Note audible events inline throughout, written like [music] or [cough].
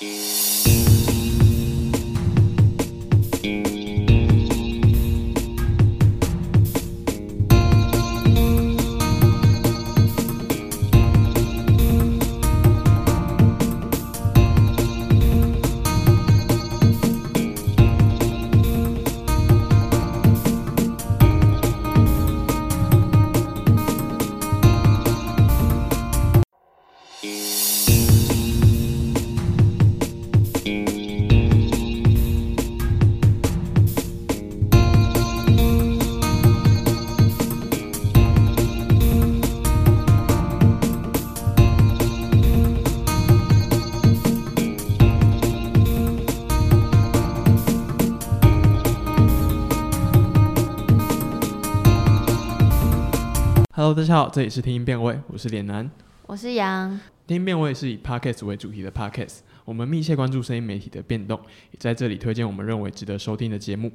Música Hello，大家好，这里是听音辨位，我是脸男。我是杨，听音辨位是以 Podcast 为主题的 Podcast，我们密切关注声音媒体的变动，也在这里推荐我们认为值得收听的节目。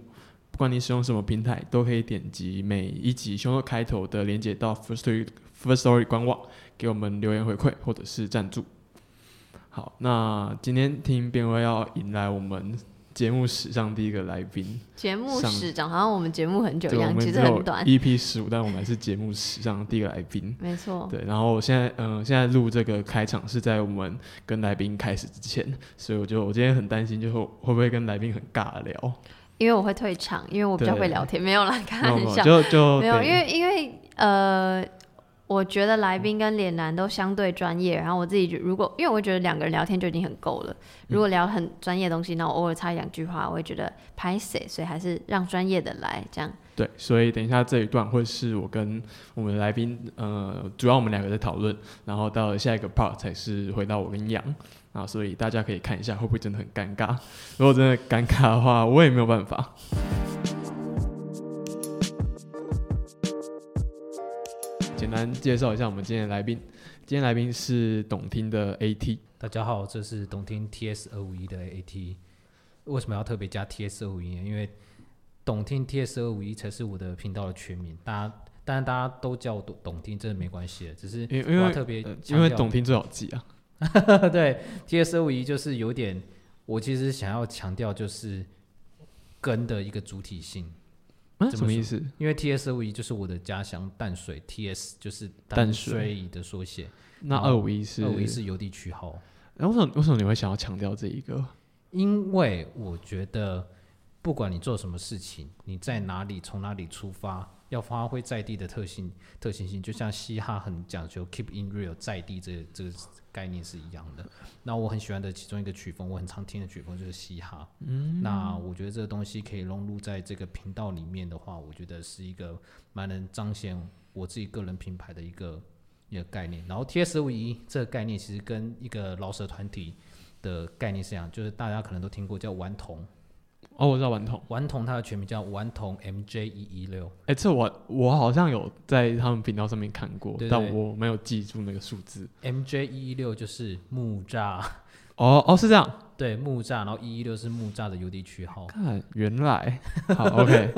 不管你使用什么平台，都可以点击每一集胸口开头的连接到 First Story First Story 官网，给我们留言回馈或者是赞助。好，那今天听音辨位要迎来我们节目史上第一个来宾，节目上史上好像我们节目很久一样，其实很短。EP 十五，但我们还是节目史上第一个来宾。没错，对，然后我现在嗯、现在录这个开场是在我们跟来宾开始之前，所以我就我今天很担心，就是会会不会跟来宾很尬聊？因为我会退场，因为我比较会聊天，没有啦，开玩笑，就就没有，因为因为呃，我觉得来宾跟脸男都相对专业，然后我自己觉如果因为我会觉得两个人聊天就已经很够了，如果聊很专业的东西，那我偶尔插一两句话，我会觉得拍谁，所以还是让专业的来这样。对，所以等一下这一段会是我跟我们的来宾，呃，主要我们两个在讨论，然后到了下一个 part 才是回到我跟杨啊，所以大家可以看一下会不会真的很尴尬。如果真的尴尬的话，我也没有办法。简单介绍一下我们今天的来宾，今天来宾是懂听的 AT，大家好，这是懂听 TS 二五一的 AT。为什么要特别加 TS 二五一呢？因为懂听 TS 二五一才是我的频道的全名。大家当然大家都叫我懂懂听，真的没关系的，只是因为特别呃因为懂听最好记啊。[laughs] 对 TS 二五一就是有点，我其实想要强调就是根的一个主体性。什么意思？因为 TS 二五一就是我的家乡淡水，TS 就是淡水水的缩写，那哦二五一是二五一是邮递区号。哎，为什么为什么你会想要强调这一个？因为我觉得，不管你做什么事情，你在哪里，从哪里出发，要发挥在地的特性、特性性，就像嘻哈很讲究 keep in real 在地这个这个概念是一样的。那我很喜欢的其中一个曲风，我很常听的曲风就是嘻哈。嗯，那我觉得这个东西可以融入在这个频道里面的话，我觉得是一个蛮能彰显我自己个人品牌的一个一个概念。然后 T S 五一这个概念其实跟一个老舍团体的概念是一样，就是大家可能都听过叫顽童，哦，我知道顽童。顽童它的全名叫顽童 MJ 一一六，哎、这我我好像有在他们频道上面看过，但我没有记住那个数字。MJ 一一六就是木栅，哦哦，是这样。对木栅，然后一一六是木栅的邮递区号，看，原来 [laughs] 好 OK，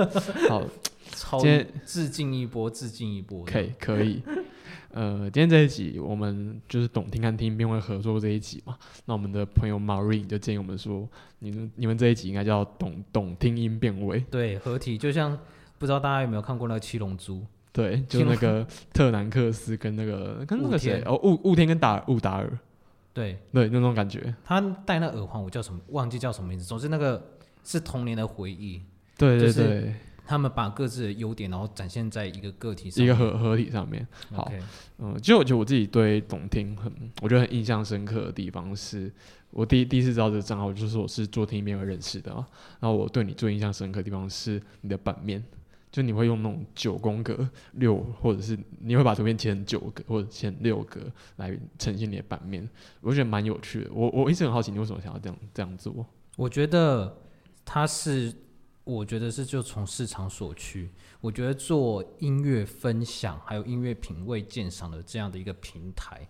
好，[laughs] 超今天致敬一波，致敬一波，可以可以。呃，今天这一集我们就是懂听看听便会合作这一集嘛。那我们的朋友 Marine 就建议我们说，你们你们这一集应该叫懂懂听音辨位，对合体，就像不知道大家有没有看过那个七龙珠，对，就那个特南克斯跟那个跟那个谁哦雾雾天跟达尔雾达尔，对对那种感觉，他戴那耳环，我叫什么忘记叫什么名字，总之那个是童年的回忆。对对就是对，他们把各自的优点，然后展现在一个个体上。一个合合体上面。好嗯，就我觉得我自己对董听很，我觉得很印象深刻的地方是，我第一第一次知道这个账号，就是我是做听音面而认识的嘛。然后我对你最印象深刻的地方是你的版面，就你会用那种九宫格六，或者是你会把图片切成九格或者切成六格来呈现你的版面，我觉得蛮有趣的。我我一直很好奇，你为什么想要这样这样做？我觉得它是，我觉得是就从市场所趋。我觉得做音乐分享还有音乐品味鉴赏的这样的一个平台，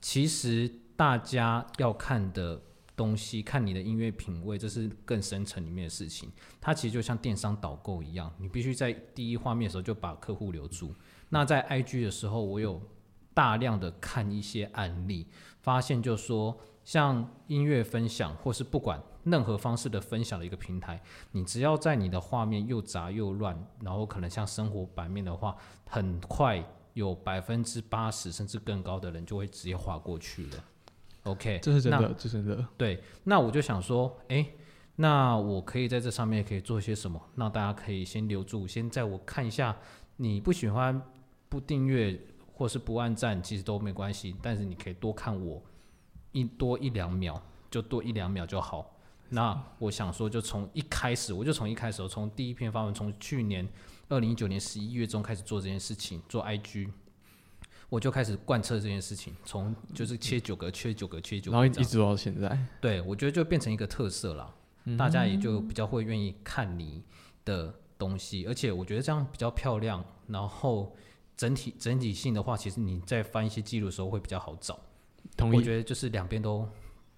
其实大家要看的东西，看你的音乐品味，这是更深层里面的事情。它其实就像电商导购一样，你必须在第一画面的时候就把客户留住。那在 IG 的时候，我有大量的看一些案例，发现就说像音乐分享，或是不管任何方式的分享的一个平台，你只要在你的画面又杂又乱，然后可能像生活版面的话，很快有百分之八十甚至更高的人就会直接划过去了。OK，这是真的，这是真的。对，那我就想说，诶，那我可以在这上面可以做些什么？那大家可以先留住，先在我看一下。你不喜欢不订阅或是不按赞，其实都没关系。但是你可以多看我一多一两秒，就多一两秒就好。那我想说，就从一开始，我就从一开始，从第一篇发文，从去年二零一九年十一月中开始做这件事情，做 IG。我就开始贯彻这件事情，从就是切九格，切九格，切九格，然后一直到现在。对，我觉得就变成一个特色了，大家也就比较会愿意看你的东西，而且我觉得这样比较漂亮。然后整体整体性的话，其实你在翻一些记录的时候会比较好找。同意。我觉得就是两边都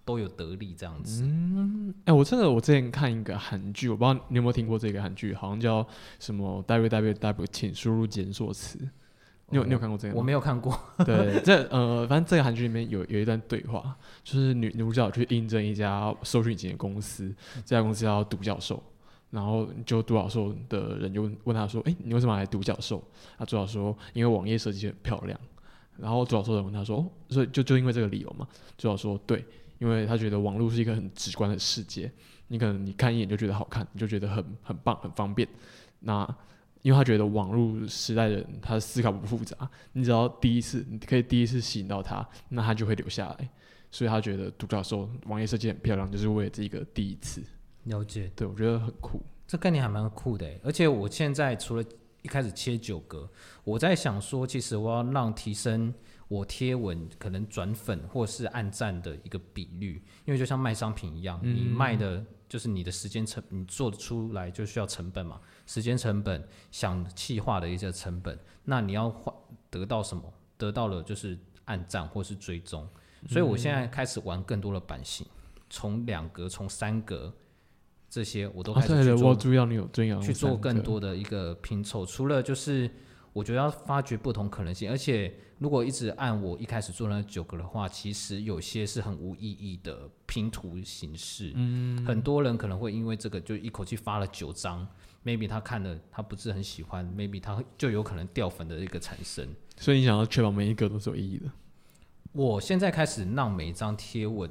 都有得利这样子。嗯，哎，我真的我之前看一个韩剧，我不知道你有没有听过这个韩剧，好像叫什么 W W W，请输入检索词。你有你有看过这个？我没有看过。[laughs] 对，这呃，反正这个韩剧里面有有一段对话，就是女女主角去应征一家搜寻引擎的公司，这家公司叫独角兽，然后就独角兽的人就问问他说：“哎，你为什么来独角兽？”他主角说：“因为网页设计很漂亮。”然后独角兽人问他说：“哦所以就就因为这个理由嘛？”主角说：“对，因为他觉得网络是一个很直观的世界，你可能你看一眼就觉得好看，你就觉得很很棒很方便。”那因为他觉得网络时代的人，他思考不复杂，你只要第一次，你可以第一次吸引到他，那他就会留下来。所以他觉得独角兽网页设计很漂亮，就是为了这个第一次。了解，对我觉得很酷，这概念还蛮酷的。而且我现在除了一开始切九格，我在想说，其实我要让提升我贴文可能转粉或是按赞的一个比率，因为就像卖商品一样，你卖的就是你的时间成，你做出来就需要成本嘛。时间成本、想气化的一些成本，那你要换得到什么？得到了就是按赞或是追踪，所以我现在开始玩更多的版型，从两格、从三格这些我都开始去做。我你有这样去做更多的一个拼凑，除了就是我觉得要发掘不同可能性，而且如果一直按我一开始做那九格的话，其实有些是很无意义的拼图形式。嗯，很多人可能会因为这个就一口气发了九张。Maybe 他看了他不是很喜欢，maybe 他就有可能掉粉的一个产生。所以你想要确保每一个都是有意义的。我现在开始让每一张贴文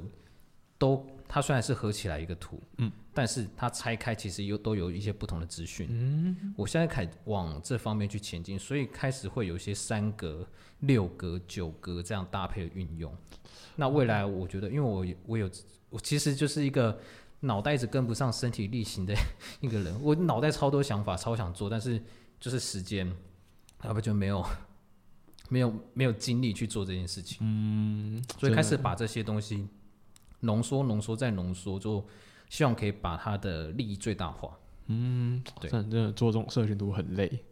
都，它虽然是合起来一个图，嗯，但是它拆开其实又都有一些不同的资讯。嗯，我现在开往这方面去前进，所以开始会有一些三格、六格、九格这样搭配的运用。那未来我觉得，因为我我有我其实就是一个。脑袋子跟不上身体力行的 [laughs] 一个人，我脑袋超多想法，超想做，但是就是时间，要不就没有，[laughs] 没有没有精力去做这件事情。嗯，所以开始把这些东西浓缩、浓缩再浓缩，就希望可以把它的利益最大化。嗯，对，真的做这种社群都很累。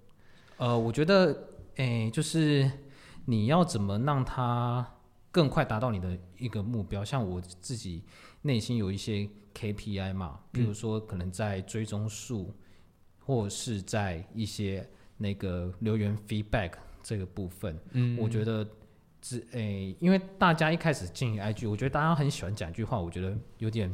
呃，我觉得，诶，就是你要怎么让它更快达到你的一个目标？像我自己内心有一些。KPI 嘛，比如说可能在追踪数，或是在一些那个留言 feedback 这个部分，嗯，我觉得只诶，因为大家一开始进行 IG，我觉得大家很喜欢讲一句话，我觉得有点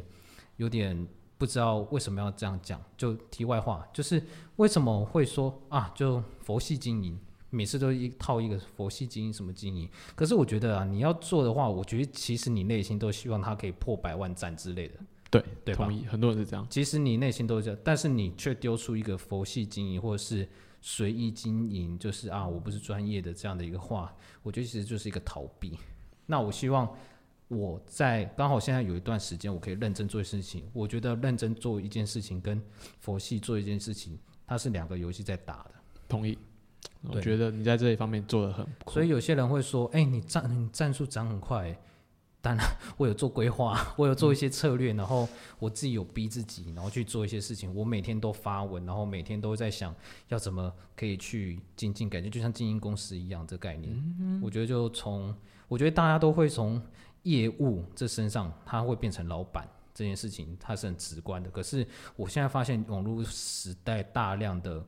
有点不知道为什么要这样讲。就题外话，就是为什么会说啊，就佛系经营，每次都一套一个佛系经营什么经营？可是我觉得啊，你要做的话，我觉得其实你内心都希望它可以破百万赞之类的。对对，同意，很多人是这样。其实你内心都是这样，但是你却丢出一个佛系经营或者是随意经营，就是啊，我不是专业的这样的一个话，我觉得其实就是一个逃避。那我希望我在刚好现在有一段时间，我可以认真做事情。我觉得认真做一件事情跟佛系做一件事情，它是两个游戏在打的。同意。我觉得你在这一方面做的很。所以有些人会说，哎，你战你战术涨很快。当然，我有做规划，我有做一些策略，然后我自己有逼自己，然后去做一些事情。我每天都发文，然后每天都在想要怎么可以去精进，感觉就像经营公司一样这概念。我觉得就从，我觉得大家都会从业务这身上，他会变成老板这件事情，它是很直观的。可是我现在发现，网络时代大量的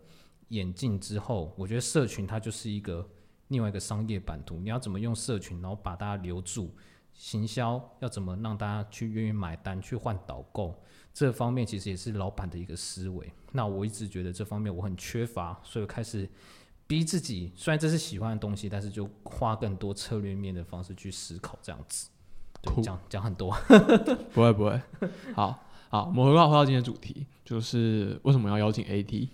演进之后，我觉得社群它就是一个另外一个商业版图。你要怎么用社群，然后把大家留住？行销要怎么让大家去愿意买单、去换导购，这方面其实也是老板的一个思维。那我一直觉得这方面我很缺乏，所以我开始逼自己，虽然这是喜欢的东西，但是就花更多策略面的方式去思考，这样子。对，讲讲很多。[laughs] 不会不会，好好，我们回到回到今天主题，就是为什么要邀请 AT？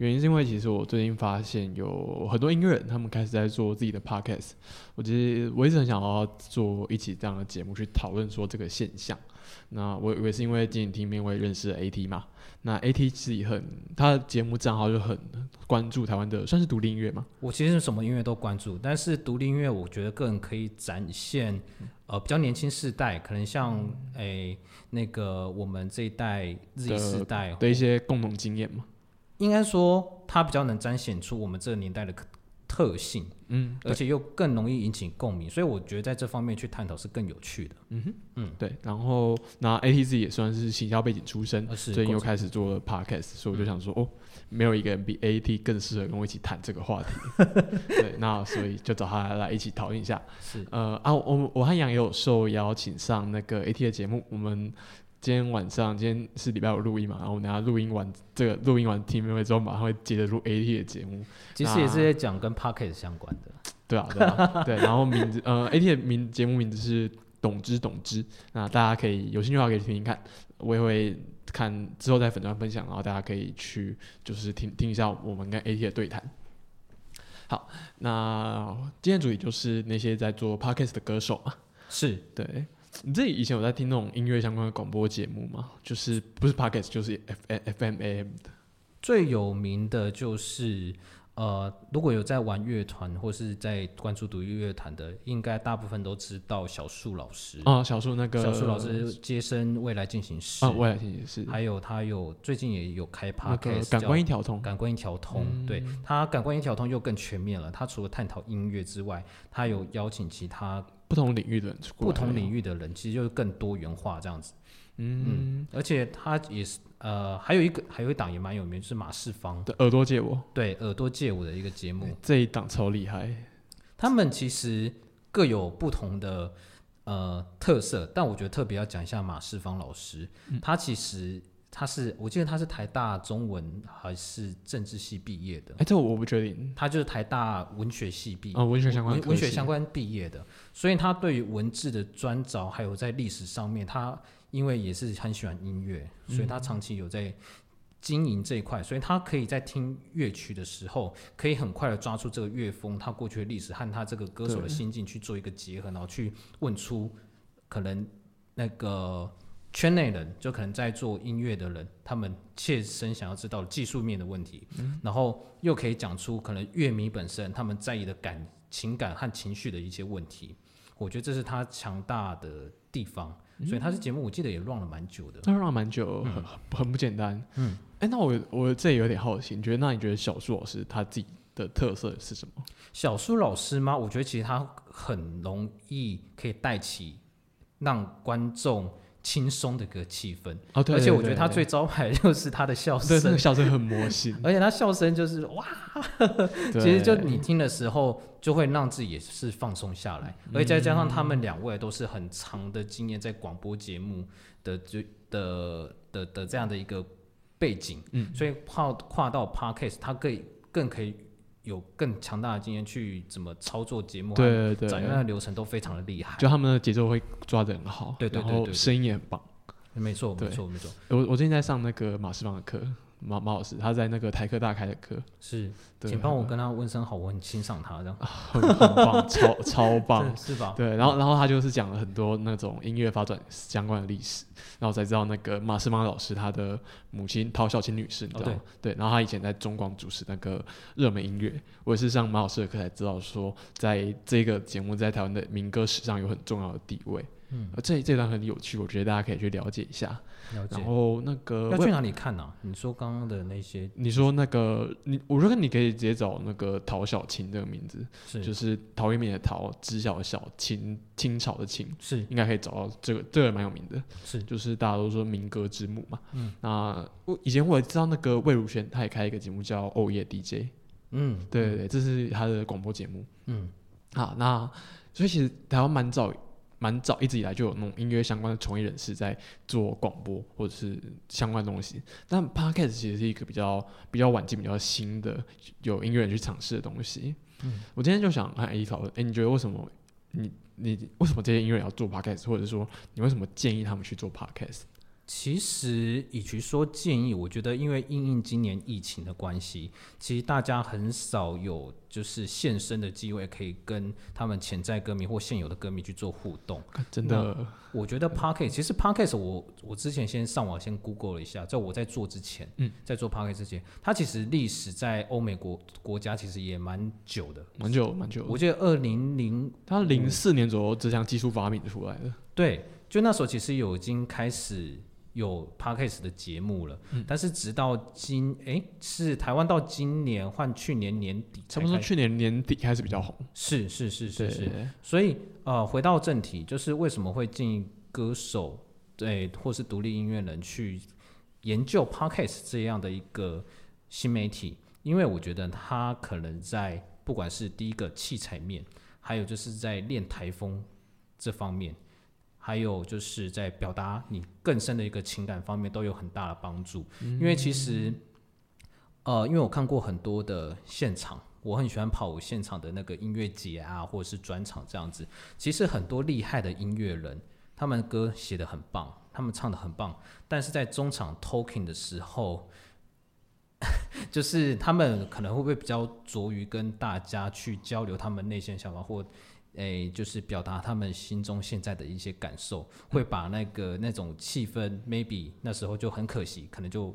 原因是因为其实我最近发现有很多音乐人，他们开始在做自己的 podcast。我其实我一直很想要做一起这样的节目，去讨论说这个现象。那我我也是因为今天听面会认识了 AT 嘛，那 AT 自己很他的节目账号就很关注台湾的，算是独立音乐嘛。我其实什么音乐都关注，但是独立音乐我觉得个人可以展现，呃，比较年轻世代，可能像诶、那个我们这一代 Z 世代的一些共同经验嘛。应该说它比较能彰显出我们这个年代的特性，嗯，而且又更容易引起共鸣，所以我觉得在这方面去探讨是更有趣的。嗯哼，嗯对。然后那 AT 自己也算是行销背景出身，最近又过开始做了 podcast，所以我就想说，哦，没有一个人比 AT 更适合跟我一起谈这个话题。[laughs] 对，那所以就找他来一起讨论一下。是呃啊，我我和杨也有受邀请上那个 AT 的节目，我们。今天晚上，今天是礼拜五录音嘛，然后我等下录音完这个录音完听面会之后，马上会接着录 AT 的节目。其实也是在讲跟 p o c k e t 相关的。对啊，对啊，[laughs] 对。然后名字呃，AT 的名节目名字是懂之懂之，那大家可以有兴趣的话可以听听看，我也会看之后在粉专分享，然后大家可以去就是听听一下我们跟 AT 的对谈。好，那今天主题就是那些在做 podcast 的歌手嘛。是对，你自己以前有在听那种音乐相关的广播节目吗？就是不是 podcast 就是 F F M A M 的。最有名的就是呃，如果有在玩乐团或是在关注独立乐团的，应该大部分都知道小树老师。啊，小树那个小树老师接生未来进行式，啊，未来进行式还有他有最近也有开 podcast，感官一条通。感官一条通，嗯对他感官一条通又更全面了。他除了探讨音乐之外，他有邀请其他不同领域的人不同领域的人，其实就是更多元化这样子。嗯，而且他也是呃，还有一个还有一档也蛮有名，就是马世芳的耳朵借我，对耳朵借我的一个节目。这一档超厉害。他们其实各有不同的呃特色，但我觉得特别要讲一下马世芳老师，嗯他其实他是我记得他是台大中文还是政治系毕业的哎、，这我不确定。他就是台大文学系毕啊、文学相关文文学相关毕业的，所以他对于文字的专找，还有在历史上面，他因为也是很喜欢音乐，所以他长期有在经营这一块，所以他可以在听乐曲的时候，可以很快的抓住这个乐风，他过去的历史和他这个歌手的心境去做一个结合，然后去问出可能那个。圈内人就可能在做音乐的人，他们切身想要知道技术面的问题，然后又可以讲出可能乐迷本身他们在意的感情感和情绪的一些问题。我觉得这是他强大的地方，所以他这节目我记得也 run 了蛮久的。那让蛮久，很很不简单。嗯，哎、那我我这里有点好奇，你觉得那你觉得小树老师他自己的特色是什么？小树老师吗？我觉得其实他很容易可以带起让观众轻松的一个气氛，哦，对而且我觉得他最招牌 [laughs] 就是他的笑对那声个，笑声很魔性。[laughs] 而且他笑声就是哇，[laughs] 其实就你听的时候，就会让自己也是放松下来，而且再加上他们两位都是很长的经验在广播节目的就的的的这样的一个背景，嗯，所以跨跨到 podcast，他可以更可以有更强大的经验去怎么操作节目，对对。展现的，流程都非常的厉害。就他们的节奏会抓得很好，对对对然后声音也很棒。没错，没错，没错，我我最近在上那个马世芳的课，马马老师他在那个台科大开的课，是，对请帮我跟他问声好，我很欣赏他，这样很 [laughs] 很棒，超超棒。[laughs] 是是吧？对，然后然后他就是讲了很多那种音乐发展相关的历史，然后才知道那个马世芳老师他的母亲陶小青女士，你知道吗？对，然后他以前在中广主持那个热门音乐，我也是上马老师的课才知道说，在这个节目在台湾的民歌史上有很重要的地位。嗯，呃这这段很有趣，我觉得大家可以去了解一下。然。后那个要去哪里看呢、你说刚刚的那些你说那个你，我觉得你可以直接找那个陶小青这个名字，是就是陶渊明的陶，知晓的晓，清清朝的清。是应该可以找到这个，这个蛮有名的，是就是大家都说民歌之母嘛。嗯，那我以前我也知道那个魏如萱，她也开一个节目叫《欧夜 DJ》，嗯对对对，这是她的广播节目。嗯好，那所以其实台湾蛮早蛮早一直以来就有那种音乐相关的从业人士在做广播或者是相关的东西。但 podcast 其实是一个比较比较晚进、比较新的有音乐人去尝试的东西。嗯，我今天就想和 A 讨论，哎，你觉得为什么你你为什么这些音乐人要做 podcast，或者说你为什么建议他们去做 podcast？其实，与其说建议，我觉得因为因应今年疫情的关系，其实大家很少有就是现身的机会，可以跟他们潜在歌迷或现有的歌迷去做互动。真的，我觉得 Pocket 其实 Pocket 我我之前先上网先 Google 了一下，在我在做之前，嗯，在做 Pocket 之前，它其实历史在欧美国国家其实也蛮久的，蛮久蛮久。我记得二零零，它零四年左右这项技术发明出来的。对，就那时候其实有已经开始。有 podcast 的节目了，但是直到今哎是台湾到今年换去年年底，差不多去年年底开始比较红。是是是是是，所以呃回到正题，就是为什么会建议歌手对或是独立音乐人去研究 podcast 这样的一个新媒体？因为我觉得他可能在不管是第一个器材面，还有就是在练台风这方面。还有就是在表达你更深的一个情感方面都有很大的帮助，因为其实，呃，因为我看过很多的现场，我很喜欢跑现场的那个音乐节啊，或者是专场这样子。其实很多厉害的音乐人，他们歌写的很棒，他们唱的很棒，但是在中场 talking 的时候，[laughs] 就是他们可能会不会比较着于跟大家去交流他们内心想法或。诶，就是表达他们心中现在的一些感受，会把那个那种气氛，maybe 那时候就很可惜，可能就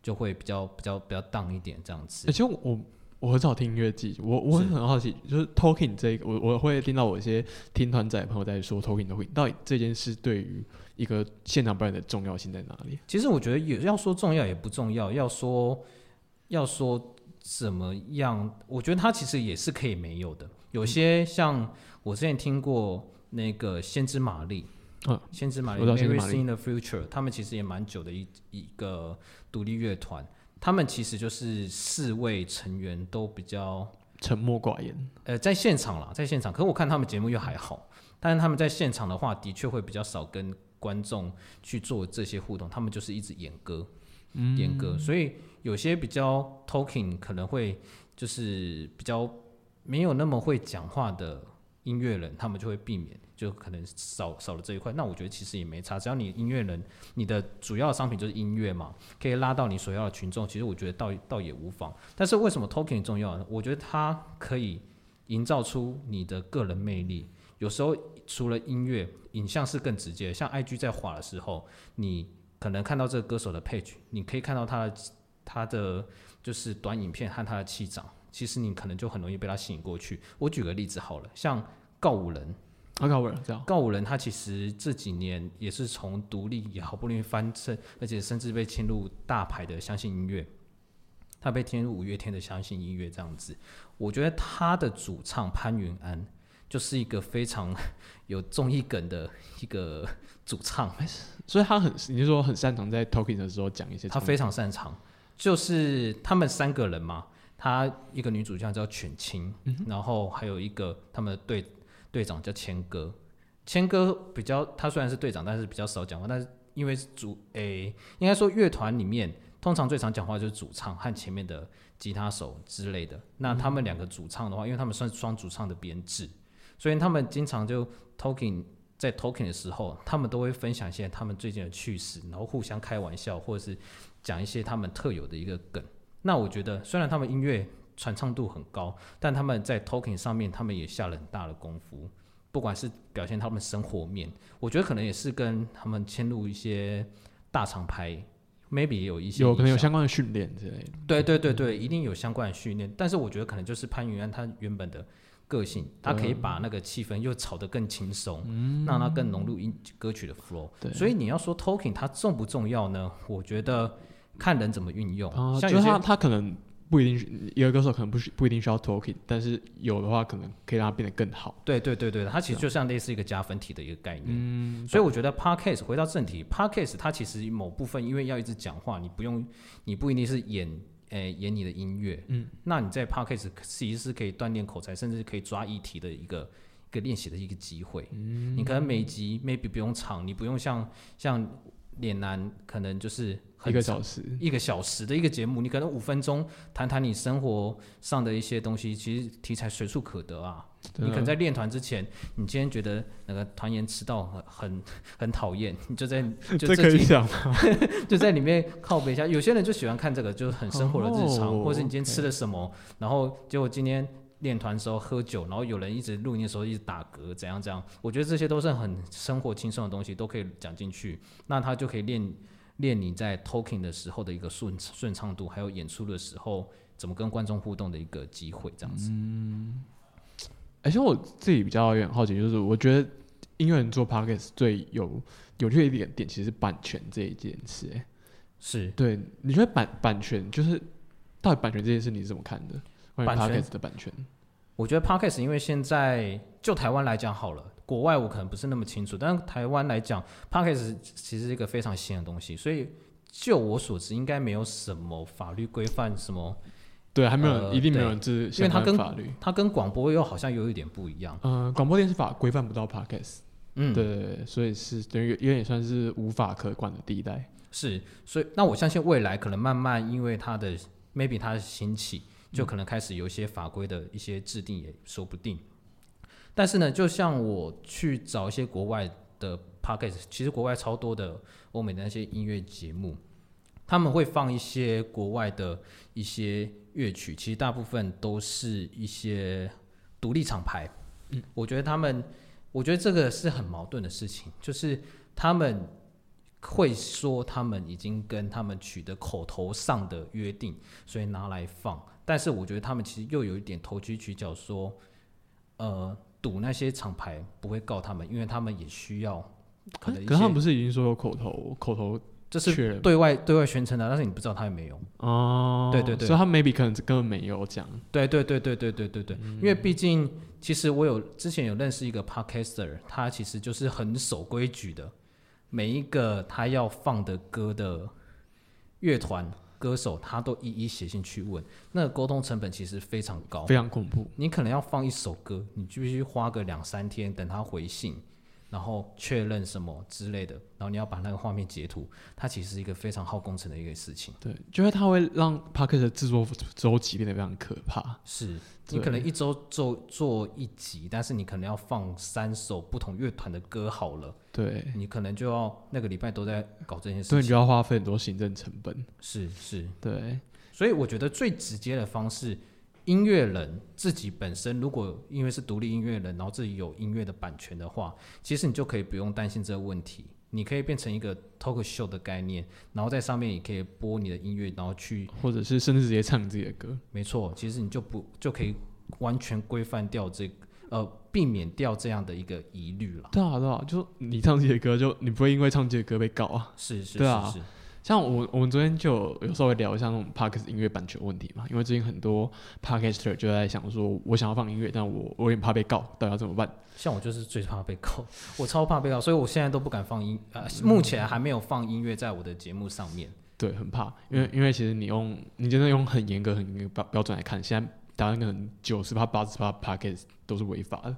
就会比较比较比较荡一点这样子。而且我我很少听音乐剧，我我很好奇，就是 talking 这个，我我会听到我一些听团仔朋友在说 talking 的会，到底这件事对于一个现场表演的重要性在哪里？其实我觉得也要说重要也不重要，要说要说怎么样，我觉得它其实也是可以没有的，有些像。我之前听过那个先知玛丽，嗯，先知玛丽 Mary in the Future，他们其实也蛮久的一一个独立乐团，他们其实就是四位成员都比较沉默寡言，呃，在现场啦，在现场，可是我看他们节目又还好，但是他们在现场的话，的确会比较少跟观众去做这些互动，他们就是一直演歌，嗯演歌，所以有些比较 talking 可能会就是比较没有那么会讲话的。音乐人他们就会避免，就可能少少了这一块。那我觉得其实也没差，只要你音乐人，你的主要商品就是音乐嘛，可以拉到你所要的群众。其实我觉得倒倒也无妨。但是为什么 talking 重要呢？我觉得它可以营造出你的个人魅力。有时候除了音乐，影像是更直接。像 IG 在滑的时候，你可能看到这个歌手的 page，你可以看到他的他的就是短影片和他的气场。其实你可能就很容易被他吸引过去。我举个例子好了，像告五人，啊，告五人这样，告五人他其实这几年也是从独立也好不容易翻身，而且甚至被签入大牌的相信音乐，他被签入五月天的相信音乐这样子。我觉得他的主唱潘云安就是一个非常 [laughs] 有综艺梗的一个主唱，所以他很，你就说很擅长在 talking 的时候讲一些，他非常擅长，就是他们三个人嘛。他一个女主角叫犬青，然后还有一个他们的队队长叫千哥。千哥比较，他虽然是队长，但是比较少讲话。但是因为主诶，应该说乐团里面通常最常讲话就是主唱和前面的吉他手之类的。那他们两个主唱的话，因为他们算双主唱的编制，所以他们经常就 talking 在 talking 的时候，他们都会分享一些他们最近的趣事，然后互相开玩笑，或者是讲一些他们特有的一个梗。那我觉得，虽然他们音乐传唱度很高，但他们在 talking 上面，他们也下了很大的功夫。不管是表现他们生活面，我觉得可能也是跟他们迁入一些大厂牌，maybe 也有一些有可能有相关的训练之类的。对对对对，一定有相关的训练。但是我觉得可能就是潘云安他原本的个性，他可以把那个气氛又炒得更轻松，让他更融入音歌曲的 flow。所以你要说 talking 它重不重要呢？我觉得。看人怎么运用，像就是他他可能不一定一个歌手可能不需不一定需要 talking，但是有的话可能可以让他变得更好。对对对对，它其实就像类似一个加分题的一个概念。嗯，所以我觉得 podcast 回到正题，podcast 它其实某部分因为要一直讲话，你不用你不一定是演诶演你的音乐，嗯，那你在 podcast 其实是可以锻炼口才，甚至可以抓议题的一个一。个练习的一个机会。嗯你可能每集 maybe 不用长，你不用像像脸男可能就是很一个小时，一个小时的一个节目，你可能五分钟谈谈你生活上的一些东西，其实题材随处可得啊。你可能在练团之前，你今天觉得那个团员迟到很很很讨厌，[laughs] 你就在就这可以集讲吗？[laughs] 就在里面靠背一下。有些人就喜欢看这个，就是很生活的日常，哦或者是你今天吃了什么，然后结果今天练团时候喝酒，然后有人一直录音的时候一直打嗝，怎样怎样。我觉得这些都是很生活轻松的东西，都可以讲进去，那他就可以练练你在 talking 的时候的一个顺顺畅度，还有演出的时候怎么跟观众互动的一个机会，这样子。嗯而且我自己比较有点好奇，就是我觉得音乐人做 podcast 最有有趣的一点点，其实是版权这一件事、欸。是对，你觉得版版权就是到底版权这件事你是怎么看的？版权的版权，我觉得 podcast 因为现在就台湾来讲好了，国外我可能不是那么清楚，但是台湾来讲，podcast 其实是一个非常新的东西，所以就我所知，应该没有什么法律规范什么，对，还没有人、呃一定没有对人知因为它跟法律。它跟广播又好像有一点不一样。呃，广播电视法规范不到 podcast，、嗯，对所以是等于有有点算是无法可管的地带。是，所以那我相信未来可能慢慢因为它的 maybe 它的兴起，就可能开始有一些法规的一些制定也说不定。但是呢，就像我去找一些国外的 podcast，其实国外超多的欧美的那些音乐节目，他们会放一些国外的一些乐曲，其实大部分都是一些独立厂牌。嗯，我觉得他们，我觉得这个是很矛盾的事情，就是他们会说他们已经跟他们取得口头上的约定，所以拿来放。但是我觉得他们其实又有一点投机取巧，说，呃，赌那些厂牌不会告他们，因为他们也需要可能一可是他们，不是已经说有口头口头这是对外对外宣称的，但是你不知道他有没有。哦？对对对所以他 maybe 可能根本没有讲。对对对对对对对对，因为毕竟其实我有之前有认识一个 podcaster，他其实就是很守规矩的，每一个他要放的歌的乐团歌手，他都一一写信去问，那个沟通成本其实非常高非。常恐怖。你可能要放一首歌，你必须花个两三天等他回信，然后确认什么之类的，然后你要把那个画面截图，它其实是一个非常耗工程的一个事情。对，就是它会让 podcast 的制作周期变得非常可怕。是你可能一周做做一集，但是你可能要放三首不同乐团的歌好了，对，你可能就要那个礼拜都在搞这件所以你就。要花费很多行政成本。是是，对，所以我觉得最直接的方式，音乐人自己本身如果因为是独立音乐人，然后自己有音乐的版权的话，其实你就可以不用担心这个问题。你可以变成一个 talk show 的概念，然后在上面也可以播你的音乐，然后去或者是甚至直接唱自己的歌。没错，其实你就不就可以完全规范掉这个呃，避免掉这样的一个疑虑了。对啊，对啊，就你唱自己的歌，就你不会因为唱自己的歌被告啊。是是对啊是是，像我我们昨天就有有稍微聊一下那种 podcast 音乐版权问题嘛，因为最近很多 podcaster 就在想说，我想要放音乐，但我我有点怕被告，到底要怎么办？像我就是最怕被告，[laughs] 我超怕被告，所以我现在都不敢放音，呃，目前还没有放音乐在我的节目上面。对，很怕，因为因为其实你用你真的用很严格很严格标标准来看，现在台湾可能九十趴八十趴 podcast 都是违法的。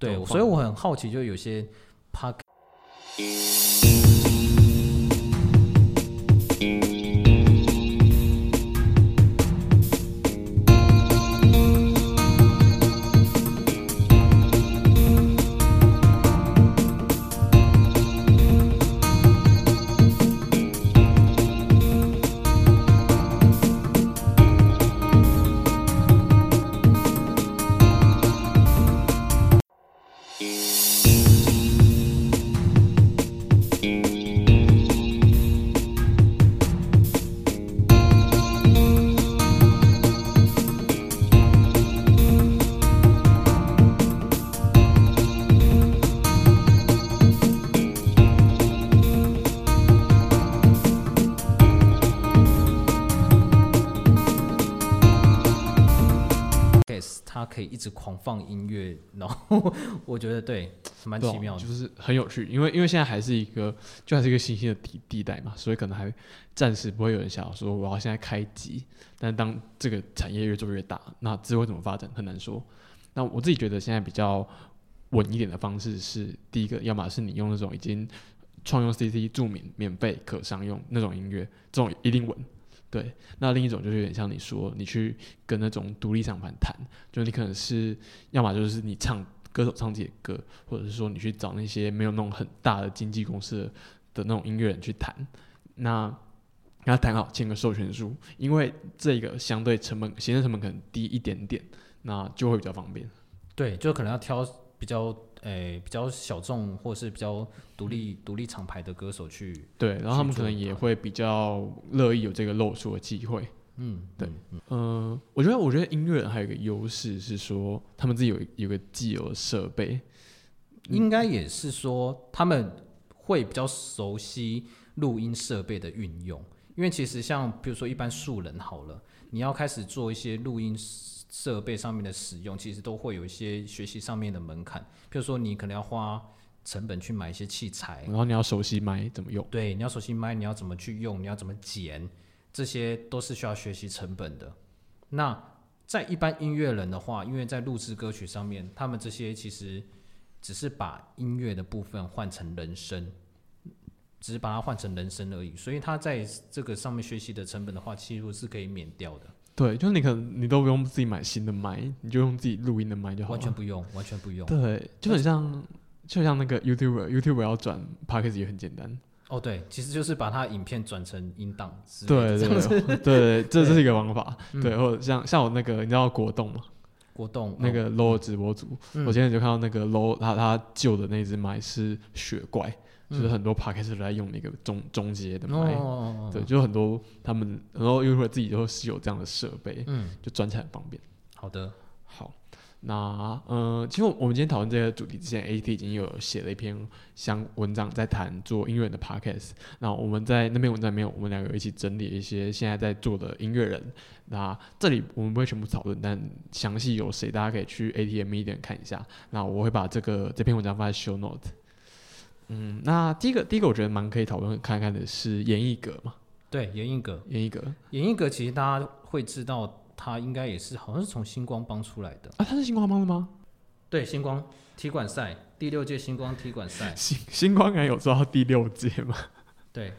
对，所以我很好奇，就有些 p 我觉得对，蛮奇妙的。就是很有趣，因为因为现在还是一个就还是一个新兴的地地带嘛，所以可能还暂时不会有人想要说我要现在开机，但当这个产业越做越大，那之后会怎么发展很难说。那我自己觉得现在比较稳一点的方式是，第一个，要么是你用那种已经创用 CC 著名免费可商用那种音乐，这种一定稳。对，那另一种就是有点像你说，你去跟那种独立厂牌谈，就你可能是要么就是你唱歌手唱自己的歌，或者是说你去找那些没有那种很大的经纪公司的的那种音乐人去谈，那跟他谈好签个授权书，因为这个相对成本行政成本可能低一点点，那就会比较方便。对，就可能要挑比较诶、比较小众或是比较独立独立厂牌的歌手去，对，然后他们可能也会比较乐意有这个露出的机会。嗯，对。嗯，嗯，我觉得，我觉得音乐人还有一个优势是说，他们自己有有个既有的设备，应该也是说他们会比较熟悉录音设备的运用，因为其实像比如说一般素人好了，你要开始做一些录音设备上面的使用，其实都会有一些学习上面的门槛，比如说你可能要花成本去买一些器材，然后你要熟悉麦怎么用。对，你要熟悉麦，你要怎么去用，你要怎么剪，这些都是需要学习成本的。那在一般音乐人的话，因为在录制歌曲上面，他们这些其实只是把音乐的部分换成人声，只是把它换成人声而已，所以他在这个上面学习的成本的话，其实是可以免掉的，对，就是你可能你都不用自己买新的麦，你就用自己录音的麦就好了。完全不用，完全不用。对，就很像，就像那个 YouTuber，YouTuber 要转 p a c k a g e 也很简单。哦，对，其实就是把它影片转成音档之类的对对。对对，这这是一个方法。[laughs] 嗯对，或者像像我那个，你知道果冻吗？果冻那个 low 直播主，嗯我今天就看到那个 low 他他旧的那只麦是雪怪，就是嗯很多 p a c k a g e 都在用那个中中阶的哦麦。对，就很多他们，然后 YouTuber 自己都是有这样的设备，嗯，就转起来很方便。好的，好，那呃，其实我们今天讨论这个主题之前，AT 已经有写了一篇相文章在谈做音乐人的 podcast。那我们在那篇文章里面，我们两个一起整理一些现在在做的音乐人。那这里我们不会全部讨论，但详细有谁，大家可以去 ATM Media 看一下。那我会把这个这篇文章放在 Show Note。嗯，那第一个第一个我觉得蛮可以讨论看看的是严艺格嘛，对，严艺格，严艺格严艺格其实大家会知道，他应该也是好像是从星光帮出来的。啊，他是星光帮的吗？对，星光踢馆赛第六届星光踢馆赛，星星光感有做到第六届吗？对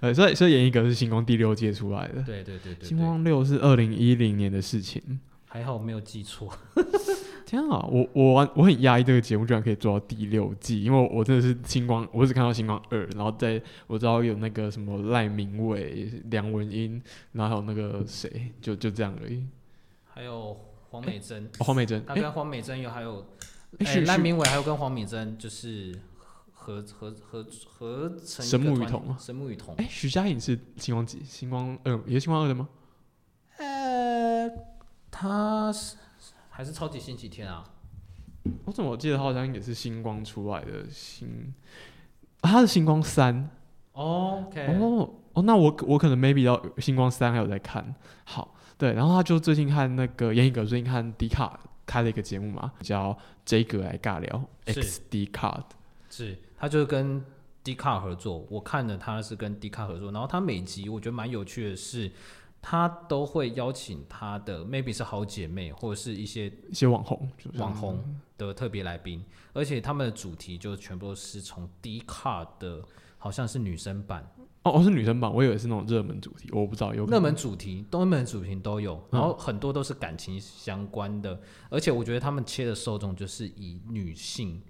呃，所以所以严艺格是星光第六届出来的。对对对对星，光六是二零一零年的事情。还好没有记错。[laughs] 天啊，我我完我很压抑这个节目居然可以做到第六季，因为我真的是星光，我只看到星光二，然后在我知道有那个什么赖明伟、梁文音，然后还有那个谁，就就这样而已。还有黄美珍，哦、黄美珍，哎、他跟黄美珍有还有，哎哎，赖明伟还有跟黄美珍就是合合合合成神木与瞳吗神木与瞳。哎，徐佳莹是星光几？星光二也是星光二的吗？呃，他是还是超级星期天啊？我怎么记得他好像也是星光出来的星，啊、他是星光三。哦 OK，哦哦，那我我可能 maybe 到星光三还有在看。好，对，然后他就最近看那个严艺格最近看迪卡开了一个节目嘛，叫 J 格来尬聊是 X D Card。是，他就是跟迪卡合作，我看了他是跟迪卡合作，然后他每集我觉得蛮有趣的是，他都会邀请他的 maybe 是好姐妹或者是一些一些网红，网红的特别来宾，而且他们的主题就全部都是从 D 卡的，好像是女生版，哦哦是女生版，我以为是那种热门主题，我不知道有热门主题、热门主题都有，然后很多都是感情相关的，而且我觉得他们切的受众就是以女性、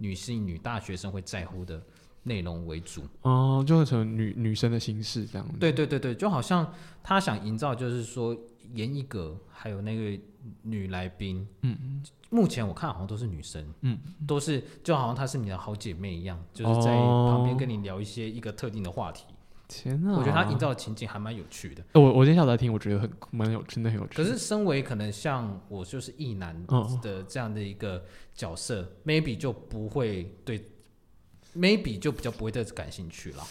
女性、女大学生会在乎的内容为主。哦，就会成女女生的心事这样子。对对对对，就好像他想营造，就是说严一格还有那个女来宾，嗯，目前我看好像都是女生，嗯，都是就好像她是你的好姐妹一样，就是在哦旁边跟你聊一些一个特定的话题。天啊！我觉得他营造的情景还蛮有趣的。我我今天下午在听，我觉得很蛮有，真的很有趣。可是身为可能像我就是异男嗯的这样的一个角色、m a y b e 就不会对，maybe 就比较不会对这感兴趣了。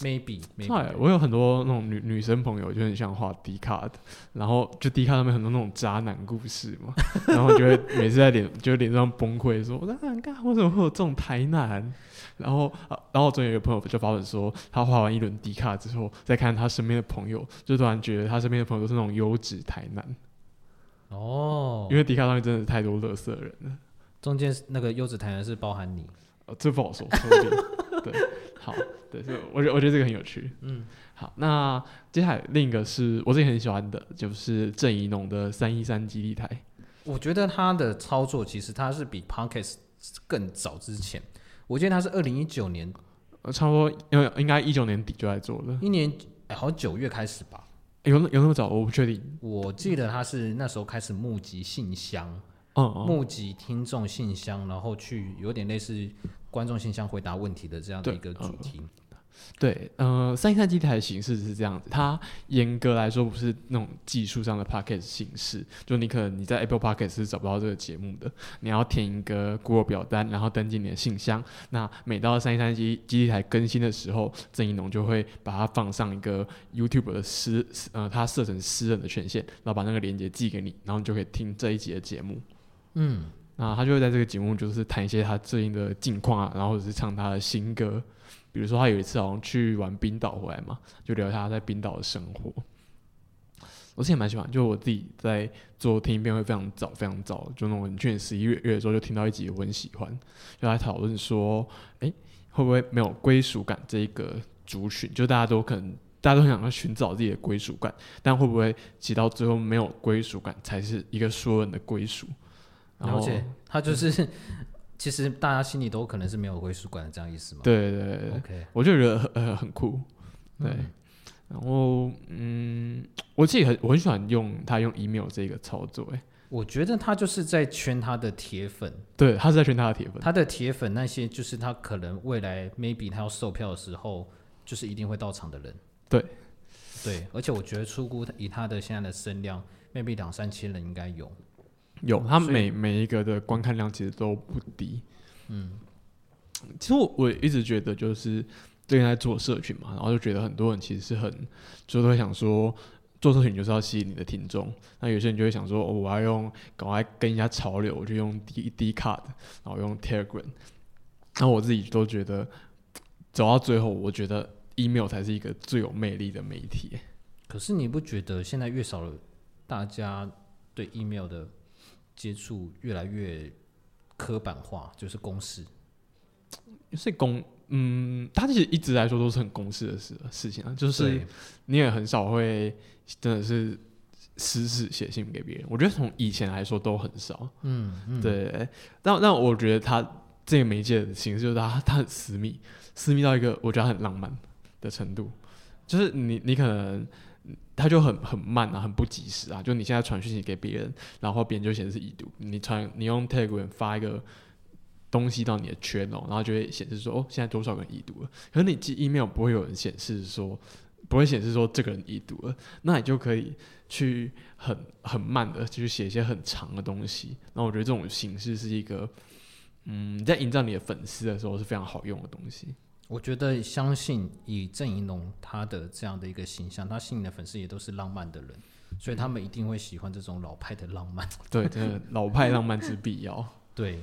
maybe 对 maybe，，我有很多那种女女生朋友，就很想画 D 卡的，然后就 D 卡上面很多那种渣男故事嘛，[laughs] 然后就会每次在脸就脸上崩溃说，那干为什么会有这种台男？然后啊，然后我总有一个朋友就发文说，他画完一轮 D 卡之后，再看他身边的朋友，就突然觉得他身边的朋友都是那种优质台男，哦因，为 D 卡上面真的是太多乐色人了。中间那个优质台男是包含你，呃，这不好说，说不定。对，好，对，所以我觉得我觉得这个很有趣。嗯，好，那接下来另一个是我自己很喜欢的，就是郑怡农的三一三基地台。我觉得他的操作其实他是比 Pocket 更早之前，我记得他是二零一九年，呃，差不多应该一九年底就在做了，一年哎好像九月开始吧，有那有那么早？我不确定。我记得他是那时候开始募集信箱，嗯嗯，募集听众信箱，然后去有点类似观众信箱回答问题的这样的一个主题。对，呃，三一三基地台的形式是这样子，它严格来说不是那种技术上的 podcast 形式，就你可能你在 Apple Podcast 是找不到这个节目的，你要填一个 Google 表单，然后登记你的信箱。那每到三一三基基地台更新的时候，郑一农就会把它放上一个 YouTube 的私，呃，它设成私人的权限，然后把那个链接寄给你，然后你就可以听这一集的节目。嗯，那他就会在这个节目就是谈一些他最近的近况啊，然后或者是唱他的新歌。比如说他有一次好像去玩冰岛回来嘛，就聊他在冰岛的生活。我之前蛮喜欢，就我自己在做听音辨会非常早非常早，就那种去年十一月月的时候就听到一集我很喜欢，就来讨论说，诶，会不会没有归属感这一个族群，就大家都可能大家都很想要寻找自己的归属感，但会不会其到最后没有归属感才是一个所有人的归属？然后了解，他就是其实大家心里都可能是没有归属感的这样意思嘛？对对对对，，OK，我就觉得很呃很酷，对。嗯然后嗯，我自己很我很喜欢用他用 email 这个操作，哎，我觉得他就是在圈他的铁粉，对，他是在圈他的铁粉，他的铁粉那些就是他可能未来 maybe 他要售票的时候，就是一定会到场的人。对，对，而且我觉得出估以他的现在的声量，maybe 两三千人应该有。有他每每一个的观看量其实都不低，嗯，其实我我一直觉得就是最近在做社群嘛，然后就觉得很多人其实是很就都会想说。做社群就是要吸引你的听众，那有些人就会想说，哦，我要用赶快跟一下潮流，我就用 D D card，然后用 Telegram。那我自己都觉得，走到最后，我觉得 email 才是一个最有魅力的媒体。可是你不觉得现在越少了，大家对 email 的接触越来越刻板化，就是公式？是公，嗯，它其实一直来说都是很公式的事事情啊，就是你也很少会真的是私事写信给别人。我觉得从以前来说都很少，嗯嗯，对。但但我觉得它这个媒介的形式就是它它很私密，私密到一个我觉得很浪漫的程度，就是你你可能。它就很很慢啊，很不及时啊。就你现在传讯息给别人，然后别人就显示已读。你传你用 Telegram 发一个东西到你的圈哦，然后就会显示说哦，现在多少个人已读了。可是你寄 email 不会有人显示说，不会显示说这个人已读了，那你就可以去很很慢的去写一些很长的东西。那我觉得这种形式是一个，嗯，在营造你的粉丝的时候是非常好用的东西。我觉得相信以郑怡农他的这样的一个形象，他吸引的粉丝也都是浪漫的人，所以他们一定会喜欢这种老派的浪漫。[laughs] 对，真的老派浪漫之必要，[laughs] 对，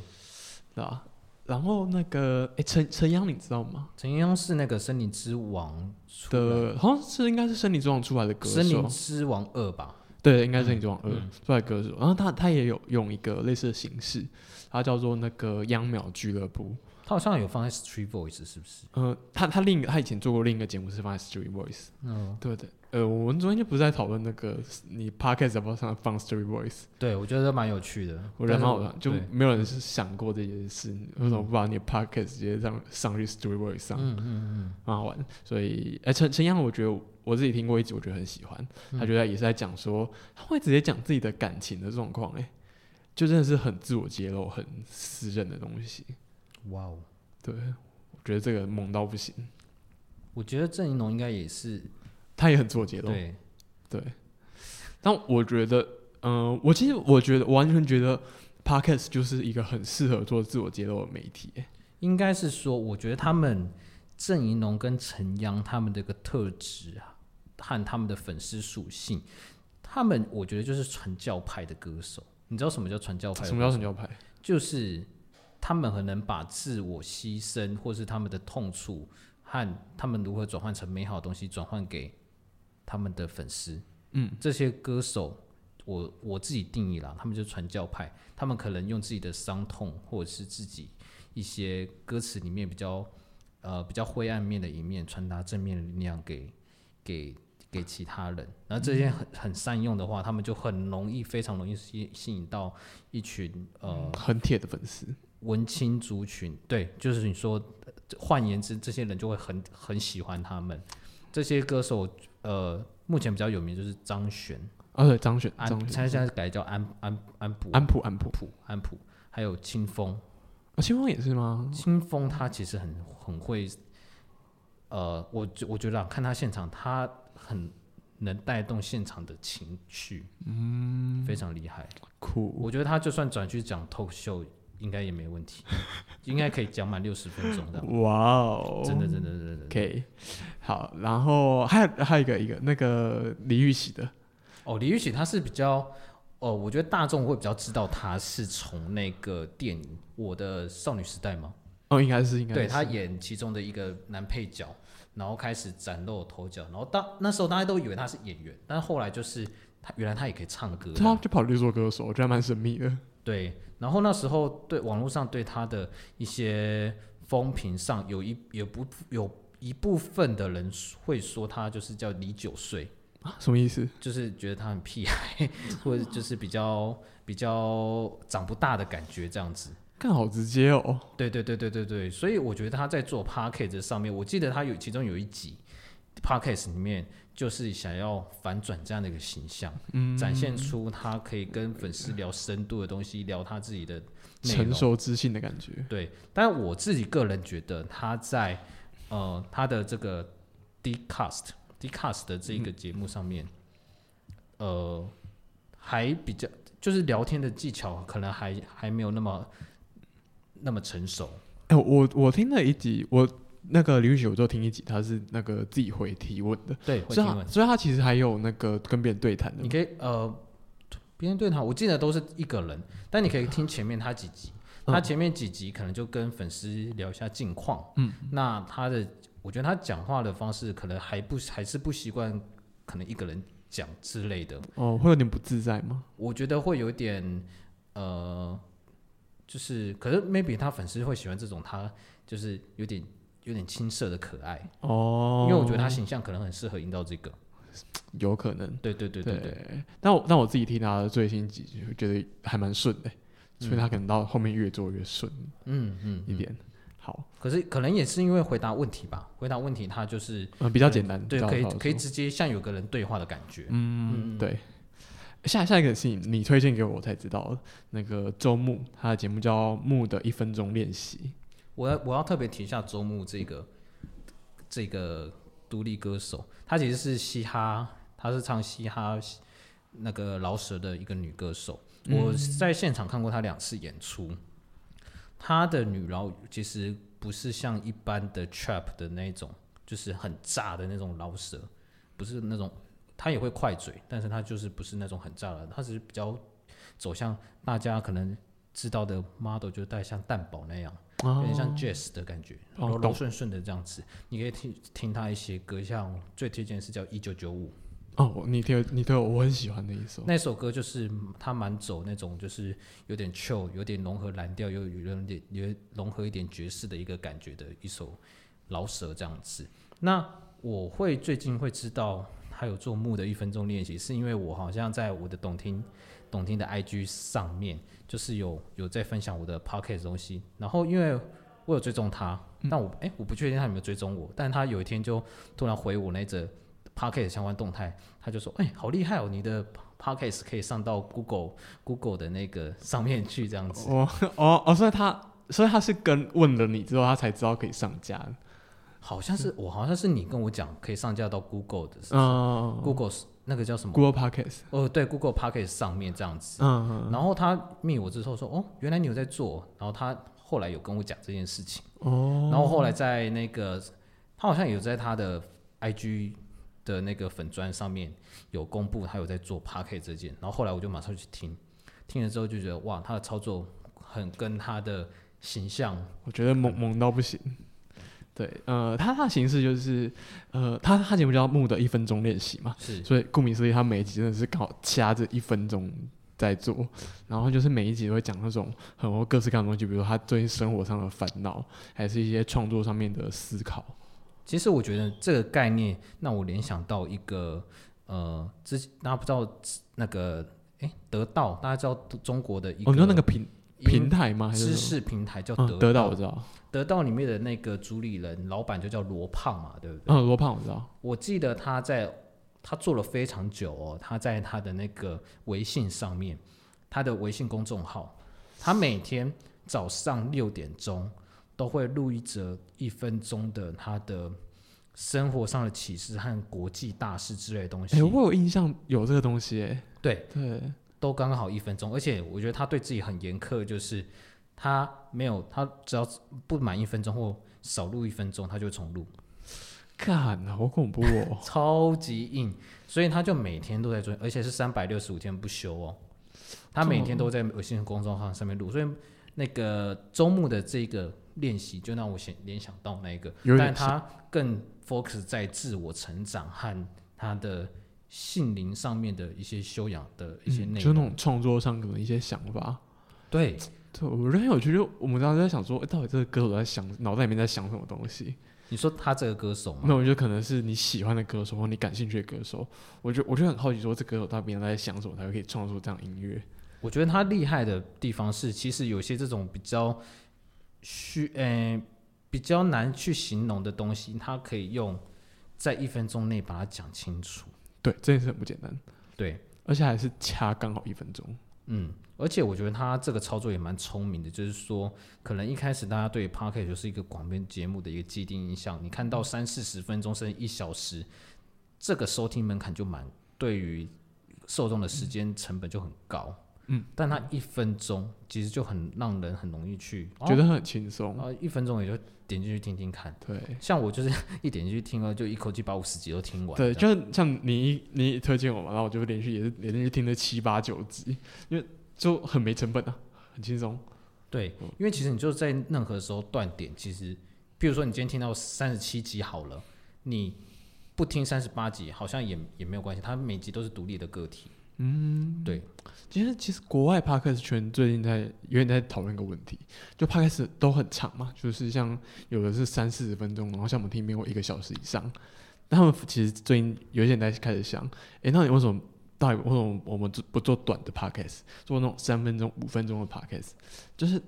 对吧？然后那个，哎，陈陈阳，你知道吗？陈英央是那个《森林之王》出来的好像是应该是《森林之王》出来的歌《森林，之王二》吧？对，应该是《森林之王二》嗯出来的歌手。然后他他也有用一个类似的形式，他叫做那个秧苗俱乐部。他好像有放在 Street Voice 是不是？呃，他他另一个他以前做过另一个节目是放在 Street Voice，嗯，对对。呃，我们昨天就不是在讨论那个你 Podcast 要不要上放 Street Voice，对，我觉得蛮有趣的。我觉得蛮好但玩，就没有人是想过这件事，为什么不把你的 Podcast 直接上上去 Street Voice 上？嗯嗯嗯，蛮好玩。所以，哎、陈陈阳，我觉得我自己听过一集，我觉得很喜欢。嗯他觉得也是在讲说，他会直接讲自己的感情的状况，哎，就真的是很自我揭露、很私人的东西。哇哦，对，我觉得这个猛到不行。我觉得郑怡农应该也是他也很自我揭露，对，对。但我觉得，嗯、我其实我觉得，我完全觉得 Podcast 就是一个很适合做自我揭露的媒体。哎应该是说，我觉得他们郑怡农跟陈阳他们的一个特质啊，和他们的粉丝属性，他们我觉得就是传教派的歌手。你知道什么叫传教派？什么叫传教派？就是他们很能把自我牺牲，或是他们的痛处和他们如何转换成美好的东西，转换给他们的粉丝。嗯，这些歌手，我我自己定义啦，他们就是传教派，他们可能用自己的伤痛或者是自己一些歌词里面比较呃比较灰暗面的一面，传达正面的力量给给给其他人。然后这些很很善用的话，他们就很容易，非常容易吸吸引到一群呃很铁的粉丝。文青族群，对，就是你说，呃换言之，这些人就会很很喜欢他们。这些歌手，呃，目前比较有名就是张悬，啊，对，张悬，安，他现在改叫安安安普安普，安普，普安普，还有清风。啊，清风也是吗？清风他其实很很会，呃，我觉我觉得、啊、看他现场，他很能带动现场的情绪，嗯，非常厉害。酷，我觉得他就算转去讲 talk show，应该也没问题，[laughs] 应该可以讲满六十分钟的，哇哦，真的真的真的真的。OK，好，然后还有还有一个一个那个李玉玺的，哦，李玉玺他是比较，哦，我觉得大众会比较知道他是从那个电影《我的少女时代》吗？哦，应该是应该，对他演其中的一个男配角，然后开始崭露头角，然后当那时候大家都以为他是演员，但是后来就是他原来他也可以唱歌，他就跑去做歌手，我觉得蛮神秘的。对，然后那时候对网络上对他的一些风评上有一有不有一部分的人会说他就是叫李九岁，啊，什么意思？就是觉得他很屁孩，或者 [laughs] 就是比较比较长不大的感觉这样子。看好直接哦。对对对对对对，所以我觉得他在做 p a c k a g e 上面，我记得他有其中有一集 p a c k a g e 里面，就是想要反转这样的一个形象，嗯，展现出他可以跟粉丝聊深度的东西，聊他自己的内成。熟自信的感觉。对，但我自己个人觉得他在呃他的这个 Dcast Dcast 的这个节目上面，呃，还比较就是聊天的技巧可能还还没有那么那么成熟。哎、我我听了一集，我那个李玉玺，我就听一集，他是那个自己回提问的，对，会所以。他所以他其实还有那个跟别人对谈的你。可以呃，别人对他，我记得都是一个人，但你可以听前面他几集，嗯他前面几集可能就跟粉丝聊一下近况，嗯，那他的我觉得他讲话的方式可能还不还是不习惯，可能一个人讲之类的，哦，会有点不自在吗？我觉得会有点呃，就是可是 maybe 他粉丝会喜欢这种他就是有点有点青涩的可爱，哦，因为我觉得他形象可能很适合营造这个，[tsk] 有可能。对对对对对，但我但我自己听他的最新几集，觉得还蛮顺的，所以嗯他可能到后面越做越顺嗯嗯嗯。一点。好，可是可能也是因为回答问题吧，回答问题他就是嗯，比较简单，对，可以可以直接像有个人对话的感觉。嗯，对。下下一个是你你推荐给我我才知道，那个周牧他的节目叫《木的一分钟练习》。我要我要特别提一下周牧这个这个独立歌手，她其实是嘻哈，她是唱嘻哈那个饶舌的一个女歌手。我在现场看过她两次演出，她的女饶其实不是像一般的 trap 的那种，就是很炸的那种饶舌，不是那种，她也会快嘴，但是她就是不是那种很炸的，她只是比较走向大家可能知道的 model，就带像蛋堡那样。有点像 jazz 的感觉，柔柔顺顺的这样子。你可以听听他一些歌，像最推荐是叫《一九九五》哦，你听你听我我很喜欢的一首。那首歌，就是他蛮走那种就是有点 chill，有点融合蓝调，又有点有融合一点爵士的一个感觉的一首老舍这样子。那我会最近会知道他有做木的一分钟练习，是因为我好像在我的懂听懂听的 IG 上面，就是有有在分享我的 Pocket 东西，然后因为我有追踪他，但我哎、我不确定他有没有追踪我，但他有一天就突然回我那则 Pocket 相关动态，他就说哎、好厉害哦，你的 Pocket 可以上到 Google Google 的那个上面去这样子。哦哦哦，所以他所以他是跟问了你之后，他才知道可以上架的。好像是我好像是你跟我讲可以上架到 Google 的是嗯 Google 那个叫什么？，Google Podcast。哦，对，Google Pocket 上面这样子。嗯然后他密我之后说，哦，原来你有在做。然后他后来有跟我讲这件事情。哦，然后后来在那个，他好像有在他的 IG 的那个粉砖上面有公布他有在做 Pocket 这件。然后后来我就马上去听，听了之后就觉得哇，他的操作很跟他的形象我觉得猛猛到不行。对，呃，他他的形式就是，呃，他他节目叫《木的一分钟练习》嘛，是所以顾名思义，他每一集真的是刚好掐着一分钟在做，然后就是每一集都会讲那种很多各式各样的东西，比如说他最近生活上的烦恼，还是一些创作上面的思考。其实我觉得这个概念让我联想到一个呃，之大家不知道那个哎得到，大家知道中国的一个哦，你说那个平平台吗？还是知识平台叫嗯得得到我知道，得到里面的那个主理人老板就叫罗胖嘛，对不对？嗯，罗胖我知道，我记得他在他做了非常久哦，他在他的那个微信上面，他的微信公众号，他每天早上六点钟都会录一则一分钟的他的生活上的启示和国际大事之类的东西。哎、我有印象有这个东西、哎，对，对，都刚刚好一分钟，而且我觉得他对自己很严苛，就是他没有他只要不满一分钟或少录一分钟，他就重录。看，好恐怖哦。[laughs] 超级硬，所以他就每天都在做，而且是三百六十五天不休哦。他每天都在微信公众号上面录，所以那个周末的这个练习就让我想联想到那个，但他更 focus 在自我成长和他的性灵上面的一些修养的一些嗯内容。就那种创作上可能一些想法。对，对，我觉得很有趣。就我们当时在想说，哎、到底这个歌手在想，脑袋里面在想什么东西？你说他这个歌手那？我觉得可能是你喜欢的歌手或你感兴趣的歌手。我就我就很好奇，说这歌手他平常在想什么，才会可以创作出这样音乐？我觉得他厉害的地方是，其实有些这种比较虚，呃，比较难去形容的东西，他可以用在一分钟内把它讲清楚。对，这件事很不简单，对，而且还是掐刚好一分钟。嗯，而且我觉得他这个操作也蛮聪明的，就是说，可能一开始大家对 p o c k e t 就是一个广播节目的一个既定印象，你看到三四十分钟甚至一小时，这个收听门槛就蛮，对于受众的时间成本就很高。嗯，但他一分钟其实就很让人很容易去觉得很轻松。啊，一分钟也就点进去听听看。对像我就是 [laughs] 一点进去听了，就一口气把五十集都听完。对，就像你你推荐我嘛，然后我就连续也是连续听了七八九集，因为就很没成本啊，很轻松。对，因为其实你就在任何时候断点，其实，比如说你今天听到三十七集好了，你不听三十八集好像也也没有关系，它每集都是独立的个体。嗯，对，其实其实国外 podcast 圈最近在有点在讨论一个问题，就 podcast 都很长嘛，就是像有的是三四十分钟，然后像我们听遍过一个小时以上。但他们其实最近有一些人在开始想，诶，那你为什么到底为什么我们做不做短的 podcast，做那种三分钟、五分钟的 podcast？就是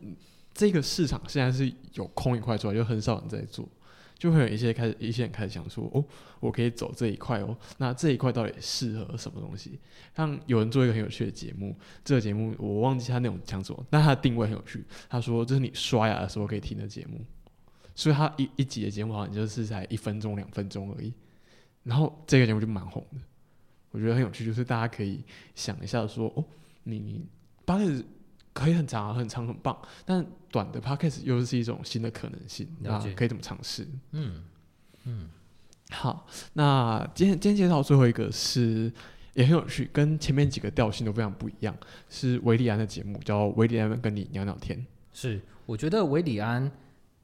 这个市场现在是有空一块出来，就很少人在做。就会有一些开始，一些人开始想说，哦，我可以走这一块哦，那这一块到底适合什么东西？像有人做一个很有趣的节目，这个节目我忘记他内容讲什么，但他的定位很有趣。他说这是你刷牙的时候可以听的节目，所以他一一集的节目好像就是才一分钟、两分钟而已。然后这个节目就蛮红的，我觉得很有趣，就是大家可以想一下说，哦，你 p o d 可以很长、很长、很棒，但短的 podcast 又是一种新的可能性，那了解可以怎么尝试？嗯嗯，好，那今天今天介绍最后一个是也很有趣，跟前面几个调性都非常不一样，是维里安的节目，叫《维里安跟你聊聊天》。是，我觉得韦礼安，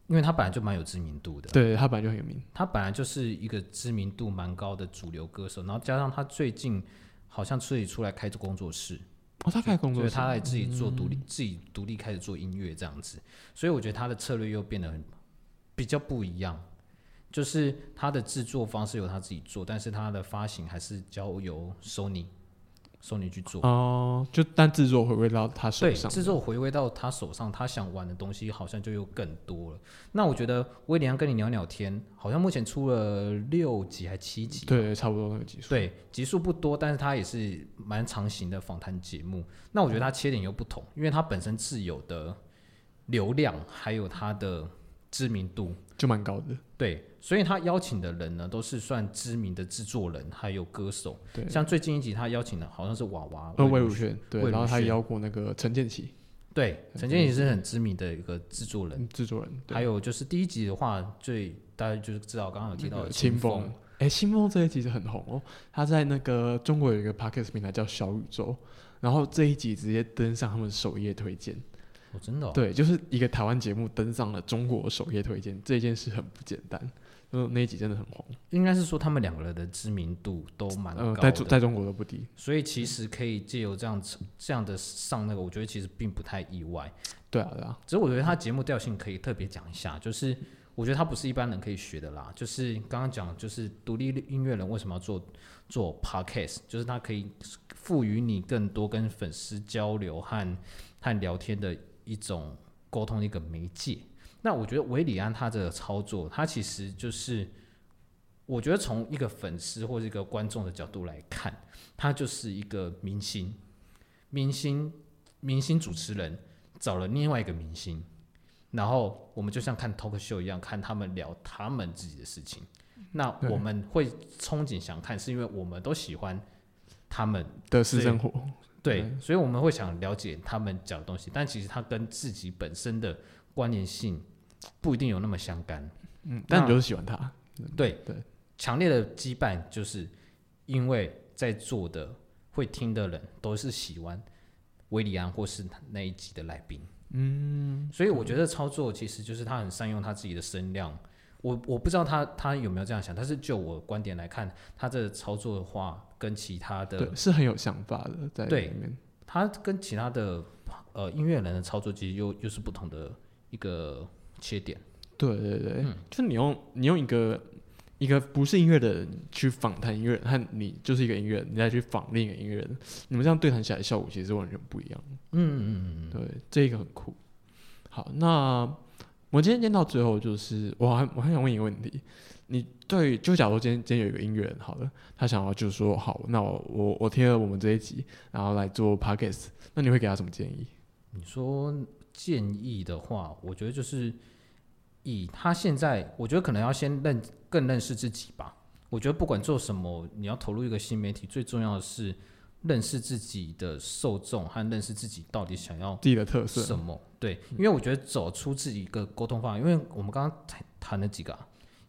因为他本来就蛮有知名度的，对他本来就很有名，他本来就是一个知名度蛮高的主流歌手，然后加上他最近好像自己出来开着工作室，哦，他开工作室，所以他来自己做独立，自己独立开始做音乐这样子，所以我觉得他的策略又变得很比较不一样，就是他的制作方式由他自己做，但是他的发行还是交由 Sony Sony 去做。哦，就但制作回归到他手对，上，制作回归到他手上，他想玩的东西好像就又更多了。那我觉得威廉跟你聊聊天，好像目前出了六集还七集，对，差不多那个集数，对，集数不多，但是他也是蛮长型的访谈节目。那我觉得它切点又不同，因为它本身自有的流量，还有它的知名度，就蛮高的，对，所以他邀请的人呢，都是算知名的制作人，还有歌手。对，像最近一集他邀请的好像是娃娃呃，魏如如萱，对，然后他邀过那个陈建奇，对，陈建也是很知名的一个制作人。嗯制作人，对。还有就是第一集的话，最大家就是知道刚刚有提到的那个清风。风，，哎，清风这一集是很红哦，他在那个中国有一个 podcast 平台叫小宇宙，然后这一集直接登上他们首页推荐，哦，真的、哦，对，就是一个台湾节目登上了中国首页推荐，这件事很不简单。嗯，那一集真的很红，应该是说他们两个人的知名度都蛮嗯、高的，在中在中国都不低。所以其实可以借由这样子这样的上那个，我觉得其实并不太意外。对啊，对啊，只是我觉得他节目调性可以特别讲一下，就是我觉得他不是一般人可以学的啦。就是刚刚讲，就是独立音乐人为什么要做做 podcast，就是他可以赋予你更多跟粉丝交流和和聊天的一种沟通的一个媒介。那我觉得韦里安他这个操作，他其实就是我觉得从一个粉丝或者一个观众的角度来看，他就是一个明星，明星明星主持人。找了另外一个明星，然后我们就像看 talk show 一样，看他们聊他们自己的事情。那我们会憧憬想看，是因为我们都喜欢他们，的私生活，对，对所以我们会想了解他们讲的东西。但其实他跟自己本身的关联性不一定有那么相干。嗯，但你就是喜欢他，对对，强烈的羁绊就是因为在座的会听的人都是喜欢维里安或是那一集的来宾。嗯，所以我觉得操作其实就是他很善用他自己的声量。我我不知道他他有没有这样想，但是就我观点来看，他这操作的话，跟其他的对，是很有想法的在对里面。他跟其他的呃音乐人的操作，其实又又是不同的一个切点。对对对，嗯就是你用你用一个一个不是音乐的人去访谈音乐人，和你就是一个音乐人，你再去访另一个音乐人，你们这样对谈起来的效果其实完全不一样。嗯嗯嗯嗯，对，这个很酷。好，那我今天念到最后，就是我还我还想问一个问题，你对就假如今天今天有一个音乐人好了，他想要就是说好，那我我我听了我们这一集，然后来做 podcast，那你会给他什么建议？你说建议的话，我觉得就是以他现在，我觉得可能要先认更认识自己吧。我觉得不管做什么，你要投入一个新媒体，最重要的是认识自己的受众和认识自己到底想要自己的特色？什么。对，因为我觉得走出自己一个沟通方案，因为我们刚刚谈谈了几个、啊，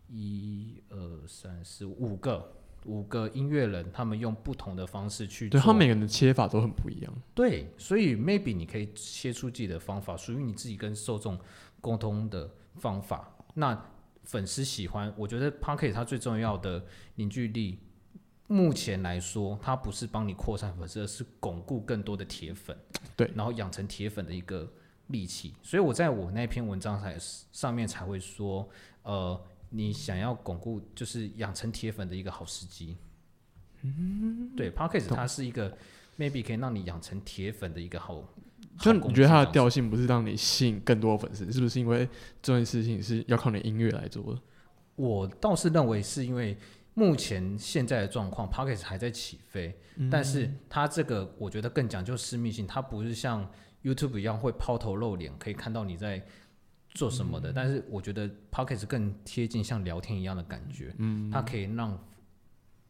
一二三四五个。五个音乐人，他们用不同的方式去对他每个人的切法都很不一样。对，所以 maybe 你可以切出自己的方法，属于你自己跟受众沟通的方法。那粉丝喜欢，我觉得 p o c k e t 它最重要的凝聚力，目前来说，它不是帮你扩散粉丝，而是巩固更多的铁粉。对然后养成铁粉的一个利器。所以我在我那篇文章才上面才会说，呃，你想要巩固，就是养成铁粉的一个好时机。嗯，对 p o c k e t 它是一个 maybe 可以让你养成铁粉的一个好。就你觉得它的调性不是让你吸引更多粉丝，是不是因为这件事情是要靠你音乐来做的？我倒是认为是因为目前现在的状况 p o c k e t 还在起飞，嗯但是它这个我觉得更讲究私密性，它不是像 YouTube 一样会抛头露脸，可以看到你在做什么的。但是我觉得 p o c k e t 更贴近像聊天一样的感觉，嗯，它可以让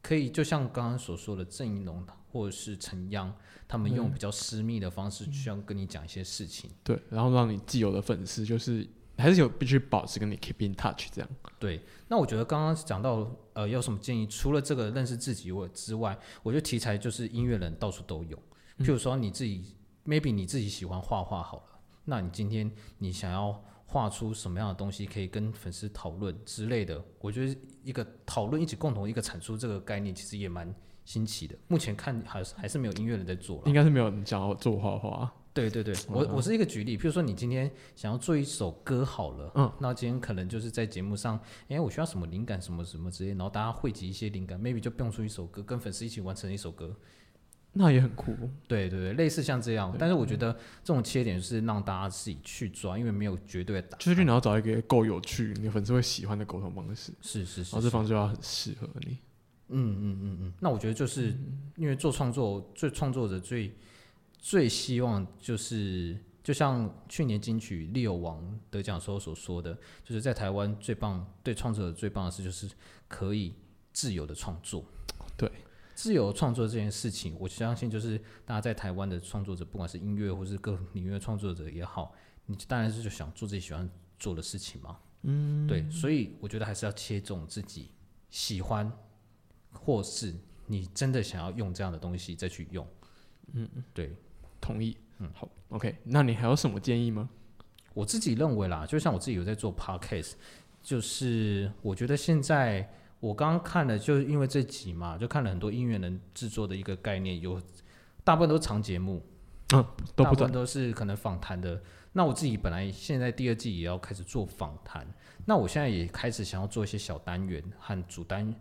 可以就像刚刚所说的郑一龙或者是陈央，他们用比较私密的方式去要跟你讲一些事情。对，然后让你既有的粉丝就是还是有必须保持跟你 keep in touch 这样。对，那我觉得刚刚讲到呃，有什么建议？除了这个认识自己我之外，我觉得题材就是音乐人到处都有。譬如说你自己、m a y b e 你自己喜欢画画好了，那你今天你想要画出什么样的东西，可以跟粉丝讨论之类的。我觉得一个讨论一起共同一个产出这个概念，其实也蛮新奇的。目前看还是还是没有音乐人在做了应。该是没有人想要做画画。对对对，我我是一个举例，譬如说你今天想要做一首歌好了，嗯，那今天可能就是在节目上，哎，我需要什么灵感什么什么之类，然后大家汇集一些灵感，maybe 就蹦出一首歌，跟粉丝一起完成一首歌。那也很酷，对对对，类似像这样，但是我觉得这种切点是让大家自己去抓，因为没有绝对的答案。就是你要找一个够有趣、你的粉丝会喜欢的沟通方式，是是是然后这方式就要很适合你。嗯嗯嗯嗯，那我觉得就是因为做创作，最创作者最最希望就是，就像去年金曲 Leo 王得奖时候所说的，就是在台湾最棒对创作者最棒的事就是可以自由的创作。对，自由创作这件事情，我相信就是大家在台湾的创作者，不管是音乐或是各领域的创作者也好，你当然是就想做自己喜欢做的事情嘛。嗯，对，所以我觉得还是要切中自己喜欢，或是你真的想要用这样的东西再去用。嗯，对，同意。嗯，好，OK，那你还有什么建议吗？我自己认为啦，就像我自己有在做 podcast，就是我觉得现在我刚刚看了，就是因为这集嘛，就看了很多音乐人制作的一个概念，有大部分都是长节目，嗯，都不短大部分，都是可能访谈的。那我自己本来现在第二季也要开始做访谈，那我现在也开始想要做一些小单元和主单，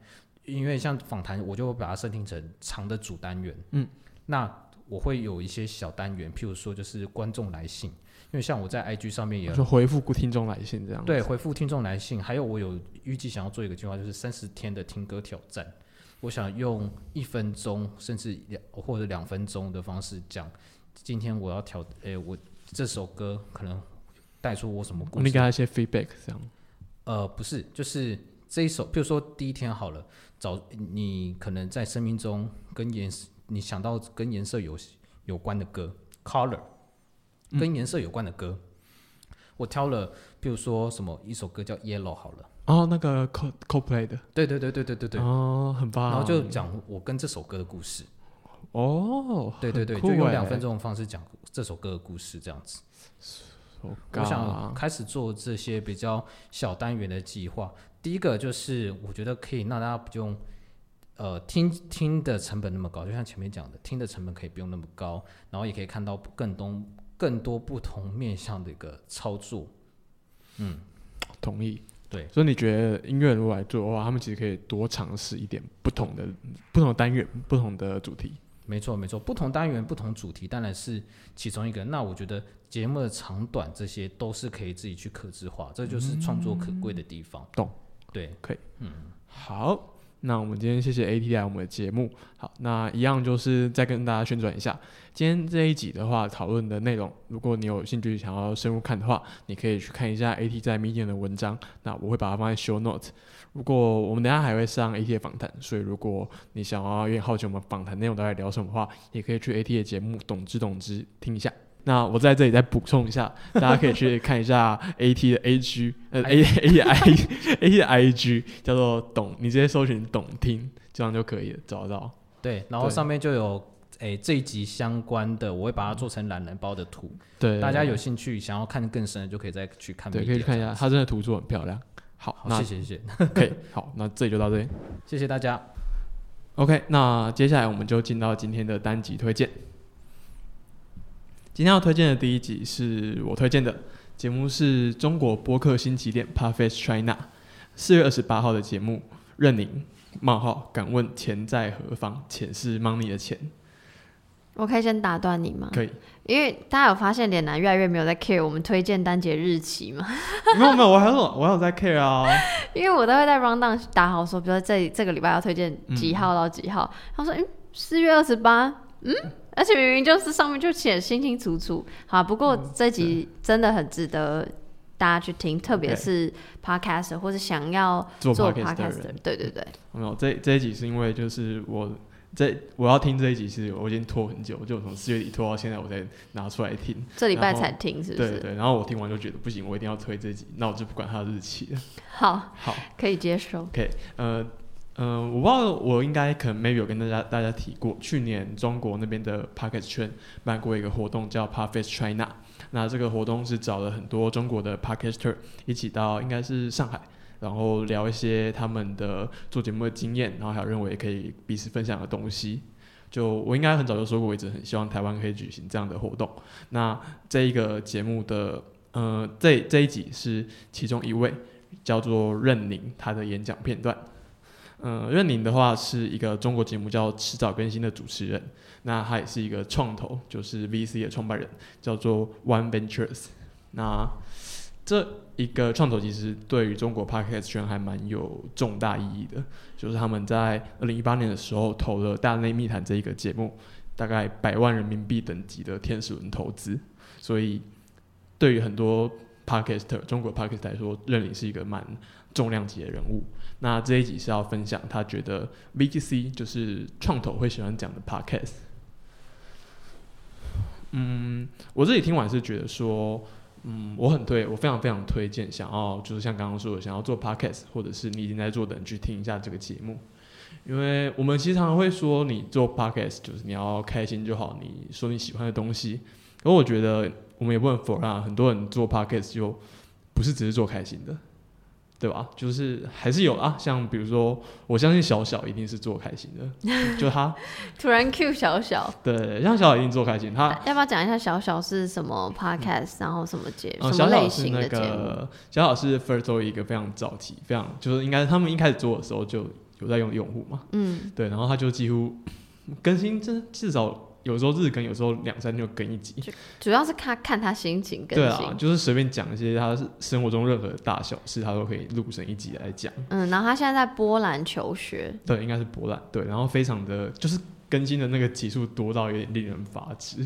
因为像访谈，我就会把它设定成长的主单元。嗯，那我会有一些小单元，譬如说就是观众来信，因为像我在 IG 上面也有就回复听众来信这样。对，回复听众来信，还有我有预计想要做一个计划，就是三十天的听歌挑战。我想用一分钟甚至两或者两分钟的方式讲，今天我要挑，诶、我这首歌可能带出我什么故事？你给他一些 feedback 这样。呃，不是，就是这一首，比如说第一天好了，找你可能在生命中跟颜色，你想到跟颜色有有关的歌，color，跟颜色有关的歌，我挑了，比如说什么一首歌叫 Yellow 好了，哦，那个 Co CoPlay 的，对对对对对对对，哦，很棒。然后就讲我跟这首歌的故事，哦，对对对，就用欸两分钟的方式讲这首歌的故事，这样子。Oh 我想开始做这些比较小单元的计划。第一个就是我觉得可以让大家不用呃听听的成本那么高，就像前面讲的，听的成本可以不用那么高，然后也可以看到更多更多不同面向的一个操作。嗯同意。对，所以你觉得音乐如果来做的话，他们其实可以多尝试一点不同的、不同的单元、不同的主题。没错没错，不同单元不同主题当然是其中一个。那我觉得节目的长短这些都是可以自己去可制化，这就是创作可贵的地方。懂？对，可以，嗯好，那我们今天谢谢 AT 来我们的节目。好，那一样就是再跟大家宣传一下，今天这一集的话，讨论的内容，如果你有兴趣想要深入看的话，你可以去看一下 AT 在 Medium 的文章。那我会把它放在 Show Note。如果我们等下还会上 AT 的访谈，所以如果你想要有点好奇我们访谈内容大概聊什么的话，也可以去 AT 的节目《懂之懂之》听一下。那我在这里再补充一下，[laughs] 大家可以去看一下 AT 的 AG，呃 A A 的 I AT 的 IG 叫做懂，你直接搜寻懂听，这样就可以了，找得到。对，然后上面就有诶这一集相关的，我会把它做成懒人包的图，对，大家有兴趣想要看更深的，就可以再去看。对可以去看一下，。它真的图做很漂亮。好，谢谢谢谢 [laughs] 可以，好，那这里就到这里。谢谢大家。OK，那接下来我们就进到今天的单集推荐。今天要推荐的第一集是我推荐的节目，是中国播客新起点 Perfect China，四月二十八号的节目，任宁冒号敢问钱在何方？钱是 money 的钱，我可以先打断你吗？可以？因为大家有发现脸男越来越没有在 care 我们推荐单节日期吗？[laughs] 没有没有，我还有我还有在 care 啊。[laughs] 因为我都会在 round down 打好说，比如说这这个礼拜要推荐几号到几号，他说嗯四月二十八，嗯，而且明明就是上面就写得清清楚楚。好，不过这集真的很值得大家去听，特别是 podcaster 或者想要做 podcaster，人对对对，没有，这这一集是因为就是我这我要听这一集是我已经拖很久，就从四月底拖到现在，我才拿出来听。这礼拜才听是不是？对对，然后我听完就觉得不行，我一定要推这集，那我就不管它的日期了。好，好可以接受。，OK，呃嗯，我不知道我应该可能 maybe 有跟大家大家提过，去年中国那边的 p o c k e t 圈办过一个活动叫 p a r f e t China，那这个活动是找了很多中国的 podcaster 一起到应该是上海。然后聊一些他们的做节目的经验，然后还有认为可以彼此分享的东西。就我应该很早就说过，我一直很希望台湾可以举行这样的活动。那这一个节目的呃，这这一集是其中一位叫做任宁他的演讲片段。嗯，任宁的话是一个中国节目叫《迟早更新》的主持人，那他也是一个创投，就是 VC 的创办人，叫做 One Ventures。那这一个创投其实对于中国 podcast 圈还蛮有重大意义的，就是他们在二零一八年的时候投了《大内密谈》这一个节目，大概百万人民币等级的天使轮投资，所以对于很多 podcaster 中国 podcast 来说，任宁是一个蛮重量级的人物。那这一集是要分享他觉得 VGC 就是创投会喜欢讲的 podcast。嗯，我自己听完是觉得说，嗯，我很推，我非常非常推荐想要就是像刚刚说的，想要做 podcast 或者是你已经在做的人去听一下这个节目，因为我们其实常常会说，你做 podcast 就是你要开心就好，你说你喜欢的东西，而我觉得我们也不能否认，很多人做 podcast 就不是只是做开心的，对吧？就是还是有啊，像比如说，我相信小小一定是做开心的，[laughs] 就他。突然 Q 小小，对，像小小一定做开心，他要不要讲一下小小是什么 podcast，然后什么节，嗯，什小么类型小是那的节小小是 First Story 一个非常早期，非常就是应该他们一开始做的时候就有在用用户嘛，嗯，对，然后他就几乎更新，这至少有时候日更，有时候两三天就更一集。主要是看看他心情更新。对啊，就是随便讲一些他生活中任何大小事，他都可以录成一集来讲。嗯，然后他现在在波兰求学，对，应该是波兰对，然后非常的就是更新的那个集数多到有点令人发指。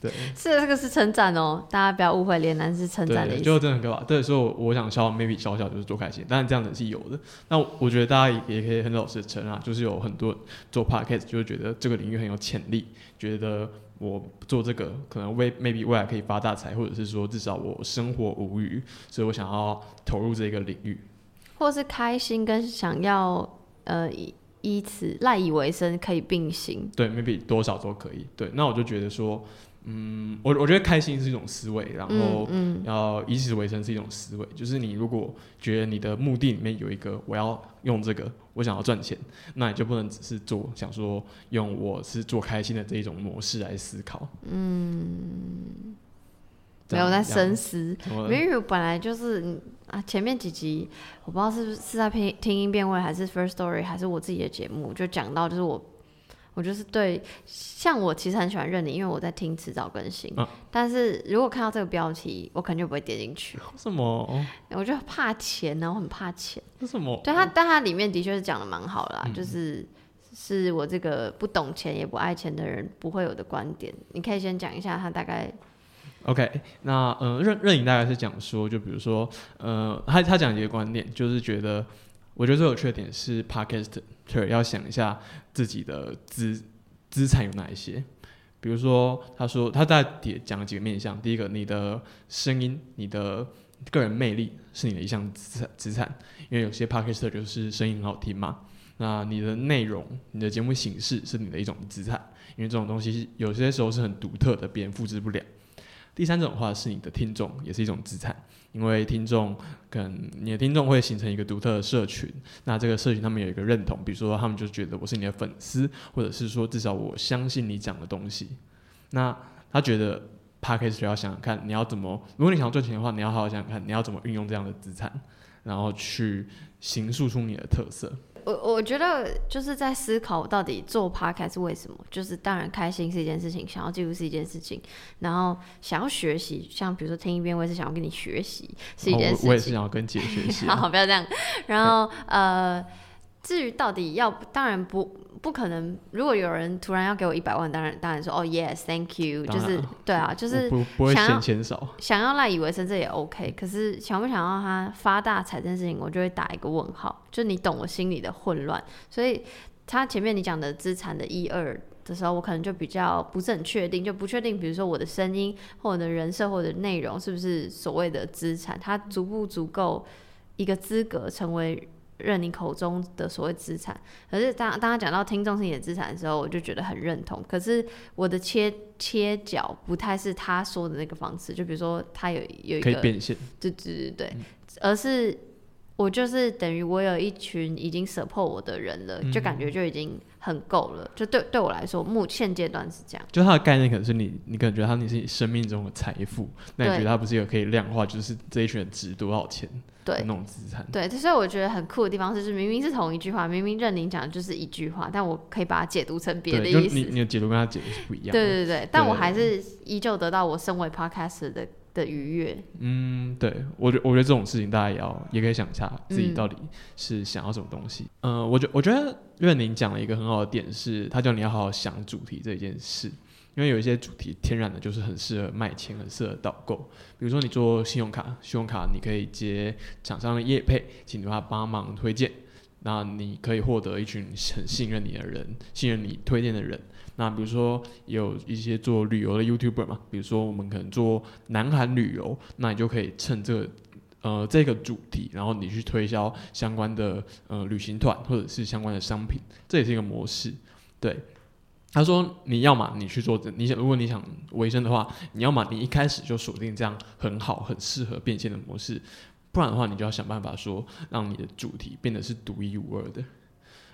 对，是这个是称赞哦，大家不要误会，连男是称赞的对，意思。就真的很可怕。对，所以我我想笑 maybe 笑笑就是做开心，但是这样子是有的。那我觉得大家也也可以很老实的承认啊，就是有很多做 podcast 就是觉得这个领域很有潜力，觉得我做这个可能未 maybe 未来可以发大财，或者是说至少我生活无虞，所以我想要投入这个领域。或是开心跟想要呃以以此赖以为生可以并行。对，maybe 多少都可以。对，那我就觉得说，嗯，我我觉得开心是一种思维，然后嗯要以此为生是一种思维。就是你如果觉得你的目的里面有一个我要用这个，我想要赚钱，那你就不能只是做想说用我是做开心的这一种模式来思考。嗯，没有在深思。怎么了因为我本来就是嗯啊，前面几集我不知道是不是是在听听音辨位，还是 First Story，还是我自己的节目，就讲到就是我，我就是对，像我其实很喜欢认你，因为我在听迟早更新，嗯但是如果看到这个标题，我可能就不会点进去，为什么？[laughs] 我就怕钱呢，我很怕钱。为什么？对它，但它里面的确是讲的蛮好的啦，嗯就是是我这个不懂钱也不爱钱的人不会有的观点。你可以先讲一下它大概 OK，那呃，任任颖大概是讲说，就比如说，呃，他他讲一个观点，就是觉得，我觉得最有缺点是 Podcast 要想一下自己的资资产有哪一些。比如说，他说他大概也讲了几个面向，第一个，你的声音、你的个人魅力是你的一项资产资产，因为有些 Podcast 就是声音很好听嘛。那你的内容、你的节目形式是你的一种资产，因为这种东西有些时候是很独特的，别人复制不了。第三种话是你的听众，也是一种资产，因为听众跟你的听众会形成一个独特的社群，那这个社群他们有一个认同，比如说他们就觉得我是你的粉丝，或者是说至少我相信你讲的东西，那他觉得 p a c k a g e 要想想看你要怎么，如果你想赚钱的话，你要好好想想看你要怎么运用这样的资产，然后去形塑出你的特色。我我觉得就是在思考到底做 podcast 是为什么，就是当然开心是一件事情，想要记录是一件事情，然后想要学习，像比如说听一遍，我也是想要跟你学习是一件事情。哦我我也是想要跟姐学习啊、[laughs] 好，不要这样。然后呃，至于到底要，当然不不可能。如果有人突然要给我一百万，当然当然说哦，yes，thank you，就是对啊，就是不不会嫌钱少。想要赖以为生，这也 OK。可是想不想要他发大财这件事情，我就会打一个问号。就你懂我心里的混乱，所以他前面你讲的资产的一二的时候，我可能就比较不是很确定，就不确定，比如说我的声音或者人设或者内容是不是所谓的资产，它足不足够一个资格成为。认你口中的所谓资产，可是当当他讲到听众是你的资产的时候，我就觉得很认同。可是我的切切角不太是他说的那个方式，就比如说他有有一个可以变现，对对对对，嗯而是我就是等于我有一群已经 support 我的人了，就感嗯觉就已经很够了。就对对我来说，目现阶段是这样。就他的概念可能是你，你可能觉得它你是你生命中的财富，那你觉得他不是一个可以量化，就是这一群人值多少钱的对那种资产。对，所以我觉得很酷的地方是，就是明明是同一句话，明明任宁讲的就是一句话，但我可以把它解读成别的意思。你你的解读跟他解读是不一样的。对对对，但我对还是依旧得到我身为 podcaster 的的愉悦。嗯，对我觉我觉得这种事情大家也要也可以想一下自己嗯到底是想要什么东西。嗯、我觉我觉得任宁讲了一个很好的点是，他叫你要好好想主题这件事。因为有一些主题天然的就是很适合卖钱，很适合导购。比如说你做信用卡，信用卡你可以接厂商的业配，请他帮忙推荐，那你可以获得一群很信任你的人，信任你推荐的人。那比如说有一些做旅游的 YouTuber 嘛，比如说我们可能做南韩旅游，那你就可以趁这个呃这个主题，然后你去推销相关的呃旅行团或者是相关的商品，这也是一个模式。对，他说：“你要么你去做这，你想如果你想维生的话，你要么你一开始就锁定这样很好、很适合变现的模式，不然的话，你就要想办法说让你的主题变得是独一无二的。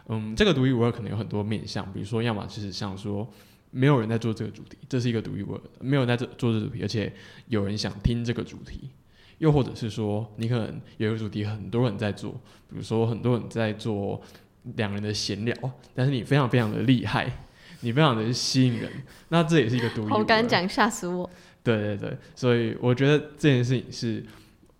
嗯，这个独一无二可能有很多面向，比如说，要么就是像说没有人在做这个主题，这是一个独一无二的，没有人在这做这个主题，而且有人想听这个主题，又或者是说你可能有一个主题很多人在做，比如说很多人在做两人的闲聊，但是你非常非常的厉害。”你非常的吸引人，那这也是一个独一无二。好敢讲，吓死我！对对对，所以我觉得这件事情是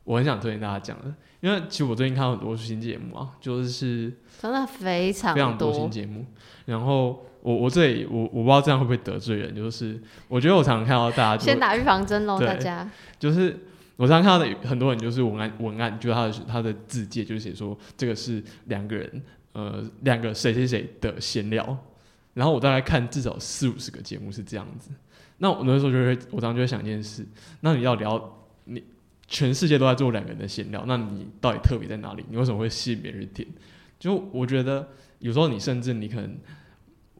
我很想推荐大家讲的，因为其实我最近看很多新节目啊，就是真的非常非常多新节目。然后我我这里我我不知道这样会不会得罪人，就是我觉得我常常看到大家先打预防针喽，大家。就是我常常看到的很多人就是文案文案，就是他的他的字界就是写说这个是两个人呃两个谁谁谁的闲聊。然后我大概看至少四五十个节目是这样子，那我那时候就会，我当时就会想一件事，那你要聊你全世界都在做两个人的闲聊，那你到底特别在哪里？你为什么会吸引别人点？就我觉得有时候你甚至你可能，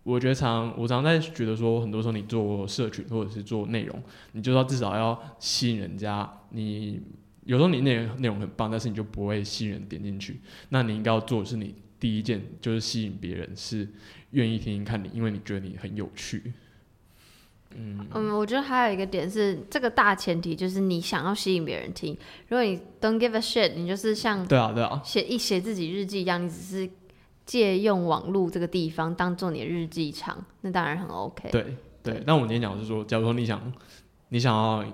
我觉得常我常在觉得说，很多时候你做社群或者是做内容，你就要至少要吸引人家。你有时候你内容内容很棒，但是你就不会吸引人点进去。那你应该要做的是你第一件就是吸引别人是。愿意听听看你，因为你觉得你很有趣。嗯嗯，我觉得还有一个点是，这个大前提就是你想要吸引别人听。如果你 don't give a shit，你就是像对啊对啊写一写自己日记一样，你只是借用网络这个地方当做你的日记场，那当然很 OK。对对，那我们今天讲的是说，假如说你想你想要。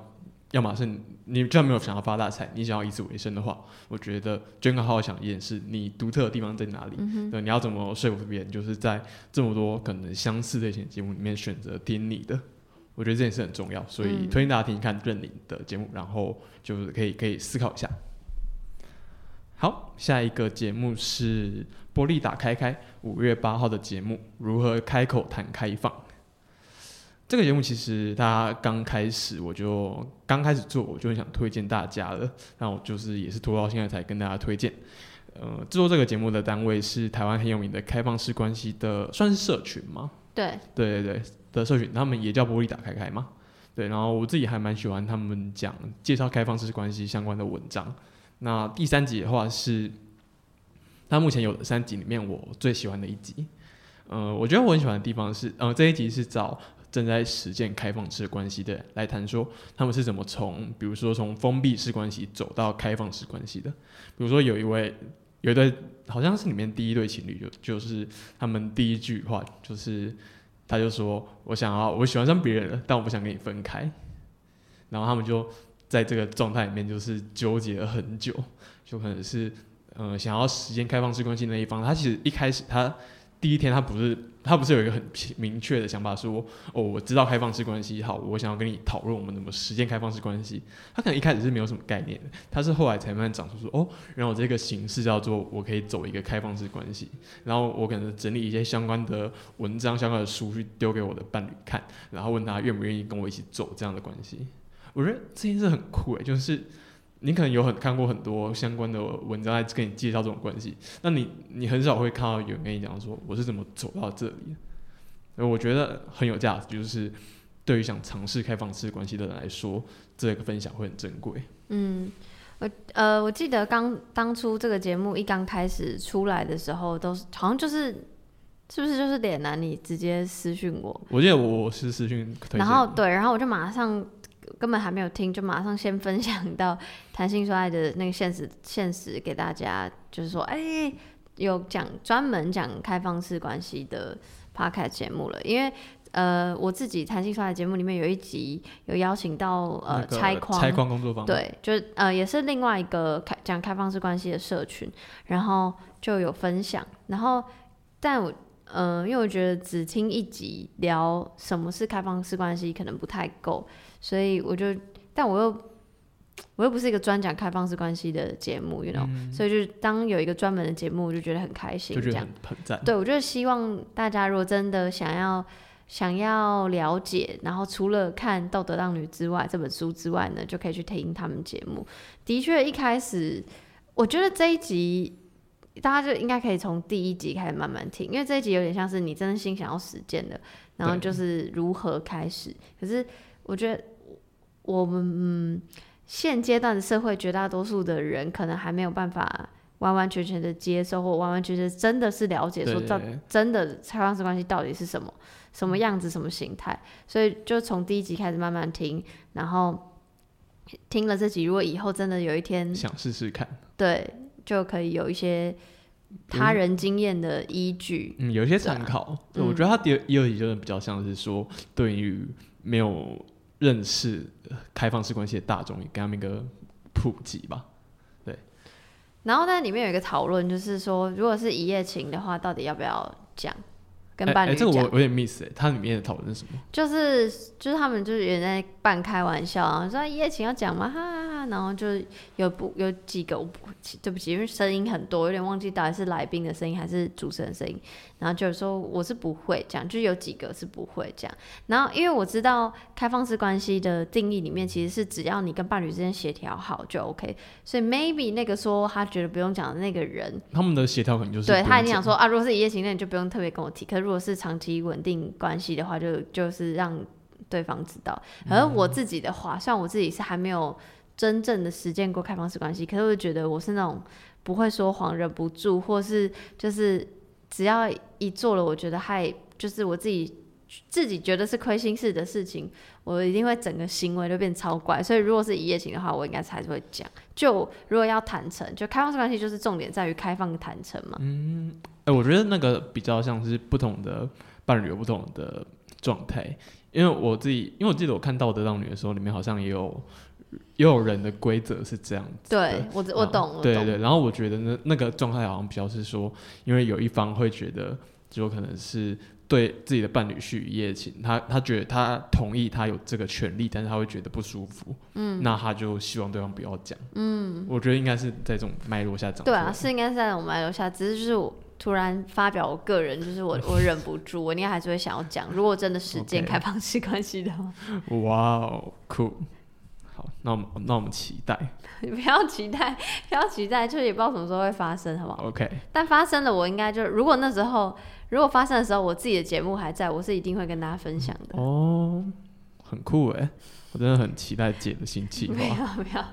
要么是你就算没有想要发大财，你想要以此为生的话，我觉得就应该好好想一件事：你独特的地方在哪里？对，你要怎么说服别人？就是在这么多可能相似类型节目里面选择听你的，我觉得这件事很重要。所以推荐大家听一看任林的节目，然后就是可以可以思考一下。好，下一个节目是玻璃打开开五月八号的节目，如何开口谈开放？这个节目其实它刚开始，我就刚开始做，我就很想推荐大家了。那我就是也是拖到现在才跟大家推荐。呃，制作这个节目的单位是台湾很有名的开放式关系的，算是社群吗？对，对对对的社群，他们也叫玻璃打开开嘛。对，然后我自己还蛮喜欢他们讲介绍开放式关系相关的文章。那第三集的话是，他目前有的三集里面我最喜欢的一集。呃，我觉得我很喜欢的地方是，呃，这一集是找。正在实践开放式关系的来谈说，他们是怎么从，比如说从封闭式关系走到开放式关系的。比如说有一位，有一对好像是里面第一对情侣，就就是他们第一句话就是，他就说我想要我喜欢上别人了，但我不想跟你分开。然后他们就在这个状态里面就是纠结了很久，就可能是呃想要实践开放式关系那一方，他其实一开始他。第一天，他不是他不是有一个很明确的想法，说哦，我知道开放式关系好，我想要跟你讨论我们怎么实践开放式关系。他可能一开始是没有什么概念的，他是后来才慢慢长出说哦，然后这个形式叫做我可以走一个开放式关系，然后我可能整理一些相关的文章、相关的书去丢给我的伴侣看，然后问他愿不愿意跟我一起走这样的关系。我觉得这件事很酷诶，就是。你可能有很看过很多相关的文章来跟你介绍这种关系，那你你很少会看到有人跟你讲说我是怎么走到这里的，所以我觉得很有价值，就是对于想尝试开放式关系的人来说，这个分享会很珍贵。嗯，我呃我记得刚当初这个节目一刚开始出来的时候，都是好像就是是不是就是脸男你直接私讯我，我记得我是私讯，然后对，然后我就马上。根本还没有听，就马上先分享到弹性说爱的那个现实现实给大家，就是说，哎，有讲专门讲开放式关系的 podcast 节目了。因为呃，我自己弹性说爱节目里面有一集有邀请到呃拆框拆框工作坊，对，就是呃也是另外一个开讲开放式关系的社群，然后就有分享。然后但我呃，因为我觉得只听一集聊什么是开放式关系可能不太够。所以我就，但我又，我又不是一个专讲开放式关系的节目，you know，所以就是当有一个专门的节目，我就觉得很开心，这样很赞。对，我就希望大家如果真的想要想要了解，然后除了看《道德浪女》之外，这本书之外呢，就可以去听他们节目。的确，一开始我觉得这一集大家就应该可以从第一集开始慢慢听，因为这一集有点像是你真心想要实践的，然后就是如何开始。可是我觉得我们嗯，现阶段的社会绝大多数的人可能还没有办法完完全全的接受，或完完全全真的是了解说到真的开放式关系到底是什么，什么样子，什么形态。所以就从第一集开始慢慢听，然后听了这集，如果以后真的有一天想试试看。对，就可以有一些他人经验的依据。嗯，有一些参考。我觉得他第二一二题就是比较像是说，对于没有认识呃开放式关系的大众，给他们一个普及吧。对然后在里面有一个讨论，就是说，如果是一夜情的话，到底要不要讲跟伴侣讲？这个我有点 miss 哎、它里面的讨论是什么？就是就是他们就是有人在半开玩笑啊，说一夜情要讲吗？哈然后就有不有几个我不对不起，因为声音很多，有点忘记到底是来宾的声音还是主持人声音。然后就是说我是不会这样，就有几个是不会这样。然后因为我知道开放式关系的定义里面其实是只要你跟伴侣之间协调好就 OK，所以 maybe 那个说他觉得不用讲的那个人，他们的协调可能就是对他已经想说啊，如果是一夜情，那你就不用特别跟我提。可如果是长期稳定关系的话，就就是让对方知道。而我自己的话，虽然我自己是还没有真正的实践过开放式关系，可是我觉得我是那种不会说谎、忍不住，或是就是只要一做了，我觉得害就是我自己。自己觉得是亏心事的事情，我一定会整个行为都变超怪。所以如果是一夜情的话，我应该还是会讲。就如果要坦诚，就开放式关系就是重点在于开放坦诚嘛。嗯哎、我觉得那个比较像是不同的伴侣有不同的状态，因为我自己，因为我记得我看《道德浪女》的时候，里面好像也有也有人的规则是这样子。对我我啊懂，我懂。对对，然后我觉得那那个状态好像比较是说，因为有一方会觉得，就可能是对自己的伴侣去一夜情，他他觉得他同意他有这个权利，但是他会觉得不舒服，嗯，那他就希望对方不要讲，嗯，我觉得应该是在这种脉络下长出对啊，是应该是在这种脉络下，只是就是我突然发表我个人，就是我 [laughs] 我忍不住，我应该还是会想要讲。如果真的实践开放式关系的话，哇哦，酷。好，那我们那我们期待。你 [laughs] 不要期待，[laughs] 不要期待，就是也不知道什么时候会发生，好不好？，OK，但发生了，我应该就如果那时候如果发生的时候，我自己的节目还在，我是一定会跟大家分享的。哦，很酷哎，我真的很期待姐的新计 [laughs] 没，有没有，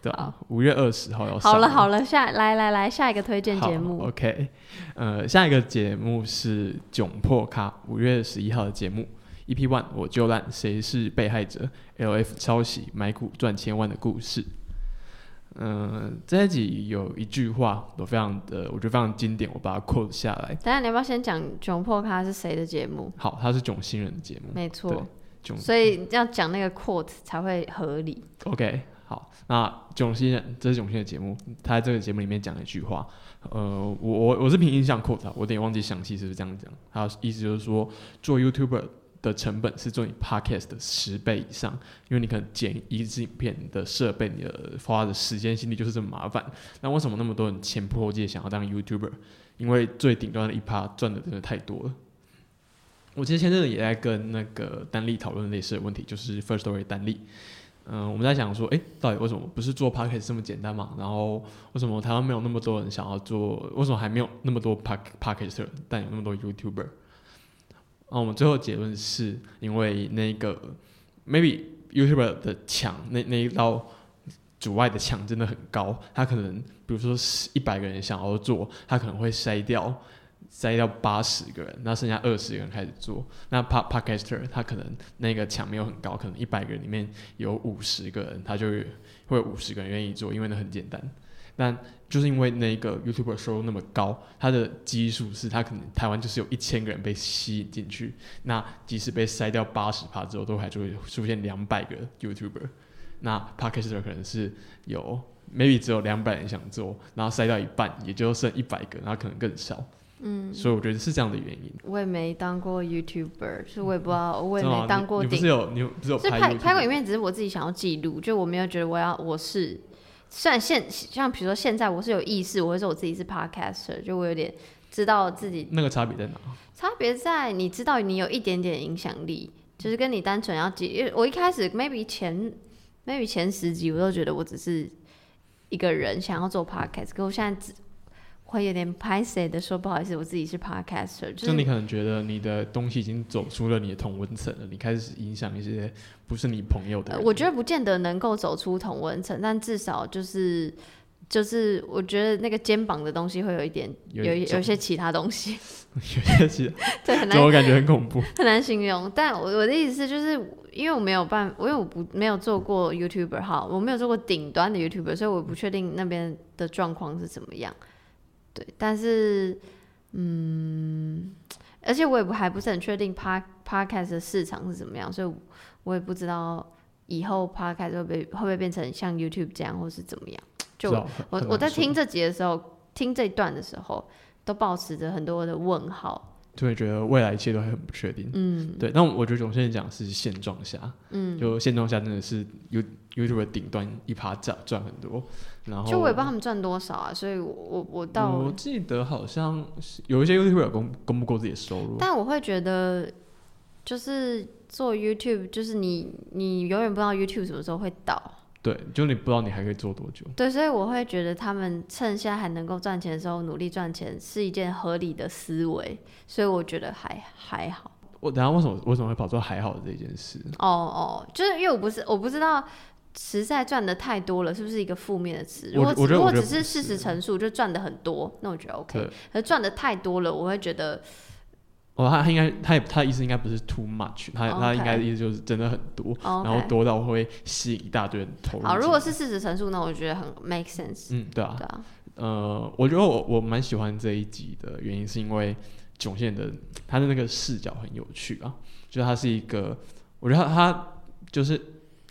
对啊，五月二十号要上。好了好了，下来来来下一个推荐节目。OK，呃，下一个节目是《窘迫咖》，五月十一号的节目，EP One，我就烂，谁是被害者？LF 抄袭买股赚千万的故事。嗯、这一集有一句话，我非常的，我觉得非常经典，我把它 quote 下来。等下你要不要先讲《窘迫咖》是谁的节目？好，它是囧星人的节目，没错，囧所以要讲那个 quote 才会合理。OK，好，那囧星人这是囧星的节目，他在这个节目里面讲了一句话，呃，我我我是凭印象 quote 他，我有点忘记详细是不是这样讲。他的意思就是说，做 YouTuber 的成本是做你 Podcast 的十倍以上，因为你可能剪一支影片的设备、你的花的时间心力就是这么麻烦。那为什么那么多人前仆后继想要当 YouTuber？因为最顶端的一趴赚的真的太多了。我其实前阵子也在跟那个丹丽讨论类似的问题，就是 First Story 丹丽。嗯，我们在想说，诶，到底为什么不是做 podcast 这么简单嘛？然后为什么台湾没有那么多人想要做？为什么还没有那么多 pod podcaster，但有那么多 YouTuber？然后我们最后结论是因为那个 maybe YouTuber 的墙，那那一道阻碍的墙真的很高，他可能比如说一百个人想要做，他可能会筛掉筛掉八十个人，那剩下二十个人开始做。那 pod podcaster 他可能那个墙没有很高，可能一百个人里面有五十个人，他就会会有五十个人愿意做，因为那很简单。但就是因为那个 YouTuber 收入那么高，它的基数是它可能台湾就是有一千个人被吸引进去，那即使被筛掉八十趴之后，都还就会出现两百个 YouTuber。那 Podcaster 可能是有 maybe 只有两百人想做，然后筛掉一半，也就剩一百个，然后可能更少。嗯，所以我觉得是这样的原因。我也没当过 YouTuber，所以我也不知道，我也没当过顶你你不是。有你有不是有是拍拍拍过影片，只是我自己想要记录，就我没有觉得我要我是。虽然现像比如说现在我是有意识，我会说我自己是 podcaster，就我有点知道自己那个差别在哪？差别在你知道你有一点点影响力，就是跟你单纯要记。因为我一开始 maybe 前 maybe 前十集我都觉得我只是一个人想要做 podcast，可我现在只会有点拍谁的说不好意思，我自己是 podcaster，就就是你可能觉得你的东西已经走出了你的同温层了，你开始影响一些不是你朋友的我觉得不见得能够走出同温层，但至少就是就是我觉得那个肩膀的东西会有一点有一有一些其他东西，[laughs] 有些其他 [laughs] 对，很难自我感觉很恐怖。[laughs] 很难形容。但我我的意思是，就是因为我没有办，因为我不没有做过 YouTuber 哈，我没有做过顶端的 YouTuber，所以我不确定那边的状况是怎么样。对，但是嗯，而且我也不还不是很确定 Pod Podcast 的市场是怎么样，所以我也不知道以后 Podcast 会不会会不会变成像 YouTube 这样，或是怎么样。就我我在听这集的时候，听这一段的时候，都保持着很多的问号。就会觉得未来一切都还很不确定。嗯对，那我觉得总现在讲的是现状下，嗯，就现状下真的是 You YouTube 的顶端一趴赚赚很多，然后就我也不知道他们赚多少啊，所以我我我到，我记得好像有一些 YouTube 有公公布过自己的收入，但我会觉得，就是做 YouTube，就是你你永远不知道 YouTube 什么时候会倒，对，就你不知道你还可以做多久。对，所以我会觉得他们趁现在还能够赚钱的时候努力赚钱是一件合理的思维，所以我觉得还还好。我等下为什么为什么会跑出还好的这件事？哦哦，就是因为我不是我不知道实在赚的太多了，是不是一个负面的词？如果如果只是事实陈述，就赚的很多，那我觉得 OK。对，可是赚的太多了，我会觉得哦，他他应该他也他的意思应该不是 too much，他他应该的意思就是真的很多，哦然后。多到会吸引一大堆人投入。好，如果是事实陈述，那我觉得很 make sense。嗯，对啊，对啊，呃，我觉得我我蛮喜欢这一集的原因，是因为囧线的他的那个视角很有趣啊，就是他是一个，我觉得他他就是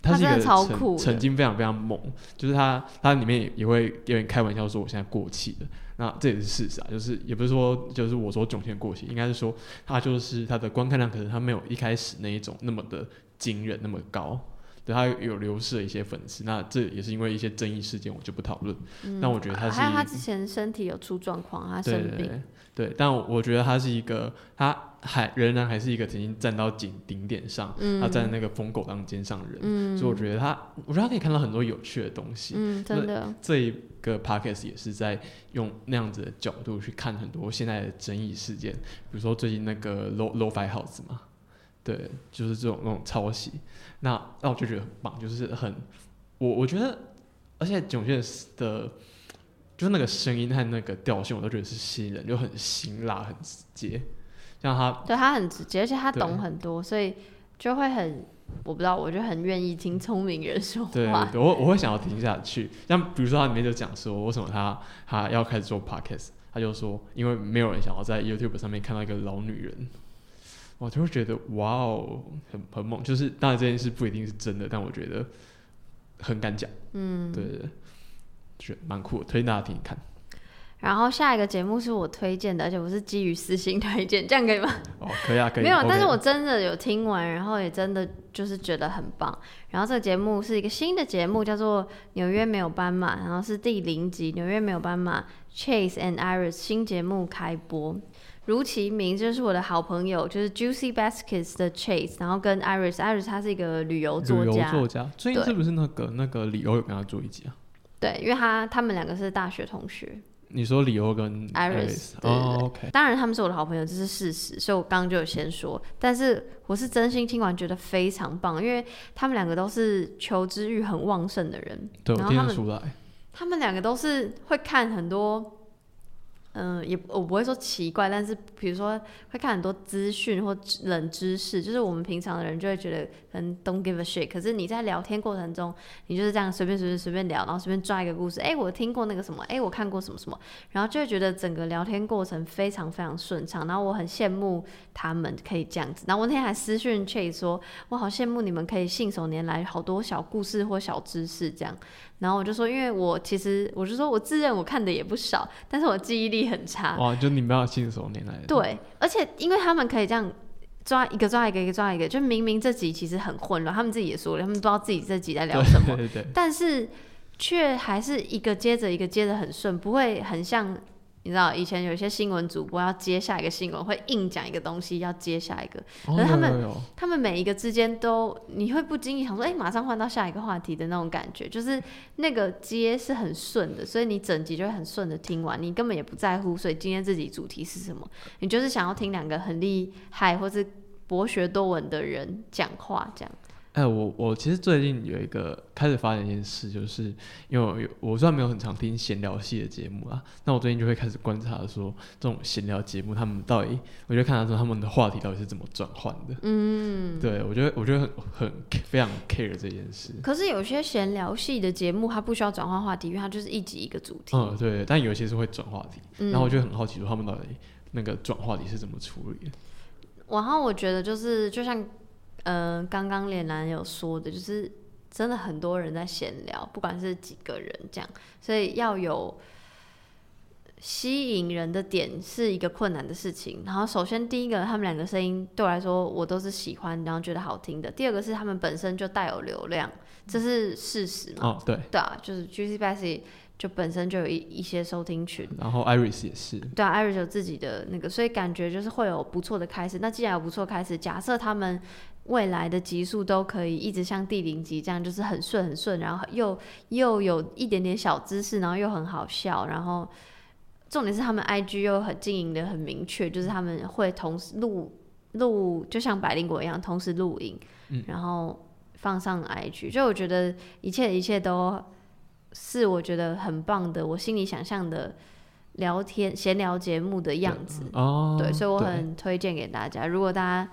他是一他真个的超酷曾曾经非常非常猛，就是他他里面也也会有点开玩笑说我现在过气了，那这也是事实啊，就是也不是说就是我说囧线过气，应该是说他就是他的观看量可能他没有一开始那一种那么的惊人那么高。对他有流失了一些粉丝，那这也是因为一些争议事件，我就不讨论。嗯，但我觉得他是一还有他之前身体有出状况，他对生病，对，但我我觉得他是一个，他还仍然还是一个曾经站到顶顶点上，嗯，他站在那个风口浪尖上的人，嗯，所以我觉得他，我觉得他可以看到很多有趣的东西。嗯，真的，这一个 podcast 也是在用那样子的角度去看很多现在的争议事件，比如说最近那个 low low fi house 嘛，对，就是这种那种抄袭，那那我就觉得很棒，就是很我我觉得，而且囧炫的，就是那个声音和那个调性，我都觉得是吸引人，就很辛辣，很直接，像他对他很直接，而且他懂很多，所以就会很，我不知道，我就很愿意听聪明人说话。对，我我会想要听下去。像比如说，他里面就讲说，为什么他他要开始做 podcast，他就说，因为没有人想要在 YouTube 上面看到一个老女人，我就会觉得哇哦，很很猛。就是当然这件事不一定是真的，但我觉得很敢讲。嗯，对，觉得蛮酷的，推荐大家听听看。然后下一个节目是我推荐的，而且我是基于私心推荐，这样可以吗？哦，可以啊，可以。没有，但是我真的有听完，然后也真的就是觉得很棒。然后这个节目是一个新的节目，叫做《纽约没有斑马》，然后是第零集《纽约没有斑马》Chase and Iris 新节目开播。如其名，就是我的好朋友，就是 Juicy Baskets 的 Chase，然后跟 Iris，Iris 他是一个旅游作旅游家，作家，最近是不是那个那个李欧有跟他做一集啊？对，因为他他们两个是大学同学，你说李欧跟 Iris，当然他们是我的好朋友，这是事实，所以我刚刚就有先说。但是我是真心听完觉得非常棒，因为他们两个都是求知欲很旺盛的人，对我然后他们听得出来。他们两个都是会看很多。嗯，也我不会说奇怪，但是比如说会看很多资讯或冷知识，就是我们平常的人就会觉得可能 don't give a shit，可是你在聊天过程中，你就是这样随便随便随便聊，然后随便抓一个故事，哎、我听过那个什么，哎、我看过什么什么，然后就会觉得整个聊天过程非常非常顺畅，然后我很羡慕他们可以这样子，然后我那天还私讯 Chase 说，我好羡慕你们可以信手拈来好多小故事或小知识这样，然后我就说，因为我其实我就说我自认我看的也不少，但是我记忆力很差，哇，就你们要信手拈来。对，而且因为他们可以这样抓一个抓一个，一个抓一个，就明明这集其实很混乱，他们自己也说了，他们不知道自己这集在聊什么，对对对，但是却还是一个接着一个接着很顺，不会很像你知道以前有些新闻主播要接下一个新闻，会硬讲一个东西，要接下一个，哦可是他们他们每一个之间都，你会不经意想说，哎、马上换到下一个话题的那种感觉，就是那个接是很顺的，所以你整集就会很顺的听完，你根本也不在乎，所以今天自己主题是什么，你就是想要听两个很厉害或是博学多闻的人讲话，这样。哎、我我其实最近有一个开始发现一件事，就是因为我有我虽然没有很常听闲聊系的节目啊，那我最近就会开始观察说这种闲聊节目他们到底，我就看他说他们的话题到底是怎么转换的。嗯，对我觉得我觉得很很非常 care 这件事。可是有些闲聊系的节目，它不需要转换话题，因为它就是一集一个主题。嗯，对，但有些是会转话题，嗯然后我就很好奇说他们到底那个转话题是怎么处理的。然后我觉得就是就像，呃，刚刚脸男有说的，就是真的很多人在闲聊，不管是几个人这样，所以要有吸引人的点是一个困难的事情。然后首先第一个，他们两个声音对我来说我都是喜欢，然后觉得好听的。第二个是他们本身就带有流量，这是事实嘛？哦，对，对啊，就是 Juicy Bessie 就本身就有一一些收听群。然后 Iris 也是，对啊，Iris 有自己的那个，所以感觉就是会有不错的开始。那既然有不错的开始，假设他们未来的集数都可以一直像第零集这样，就是很顺很顺，然后又又有一点点小知识，然后又很好笑，然后重点是他们 IG 又很经营的很明确，就是他们会同时录录，就像百灵果一样，同时录影，嗯然后放上 IG。就我觉得一切一切都是我觉得很棒的，我心里想象的聊天闲聊节目的样子。哦，对，所以我很推荐给大家。如果大家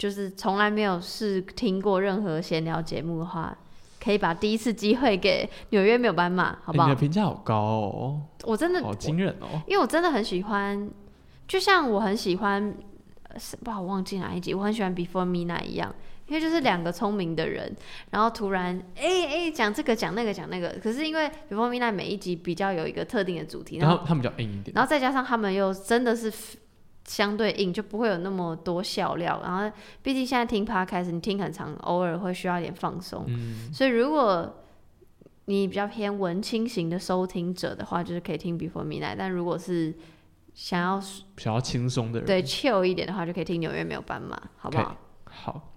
就是从来没有试听过任何闲聊节目的话，可以把第一次机会给纽约没有斑马，好不好欸你的？评价好高哦，我真的，好惊人哦。因为我真的很喜欢，就像我很喜欢，呃是不好忘记哪一集，我很喜欢 Before Midnight 一样。因为就是两个聪明的人，然后突然哎哎讲这个讲那个讲那个，可是因为 Before Midnight 每一集比较有一个特定的主题，然后然后他们比较硬一点，然后再加上他们又真的是相对硬，就不会有那么多笑料。然后，毕竟现在听 podcast，你听很长，偶尔会需要一点放松。嗯，所以，如果你比较偏文青型的收听者的话，就是可以听 Before Midnight。但如果是想要想要轻松的人，对 chill 一点的话，就可以听纽约没有斑马，好不好？好。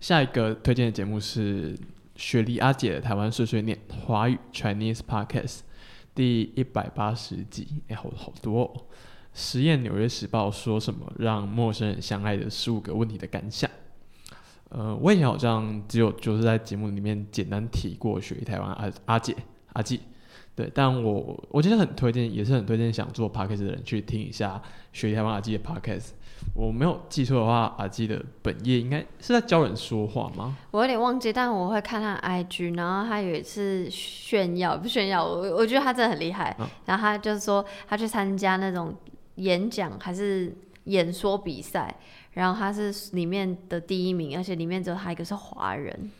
下一个推荐的节目是雪梨阿姐的台湾碎碎念华语 Chinese Podcast 第一百八十集，哎、好好多、哦。实验《纽约时报》说什么让陌生人相爱的十五个问题的感想。呃，我以前好像只有就是在节目里面简单提过雪梨台湾阿阿姐阿季，对，但我我其实很推荐，也是很推荐想做 podcast 的人去听一下雪梨台湾阿季的 podcast。我没有记错的话，阿基的本业应该是在教人说话吗？我有点忘记，但我会看他的 IG，然后他有一次炫耀，不炫耀，我我觉得他真的很厉害。嗯然后他就是说他去参加那种演讲还是演说比赛，然后他是里面的第一名，而且里面只有他一个是华人，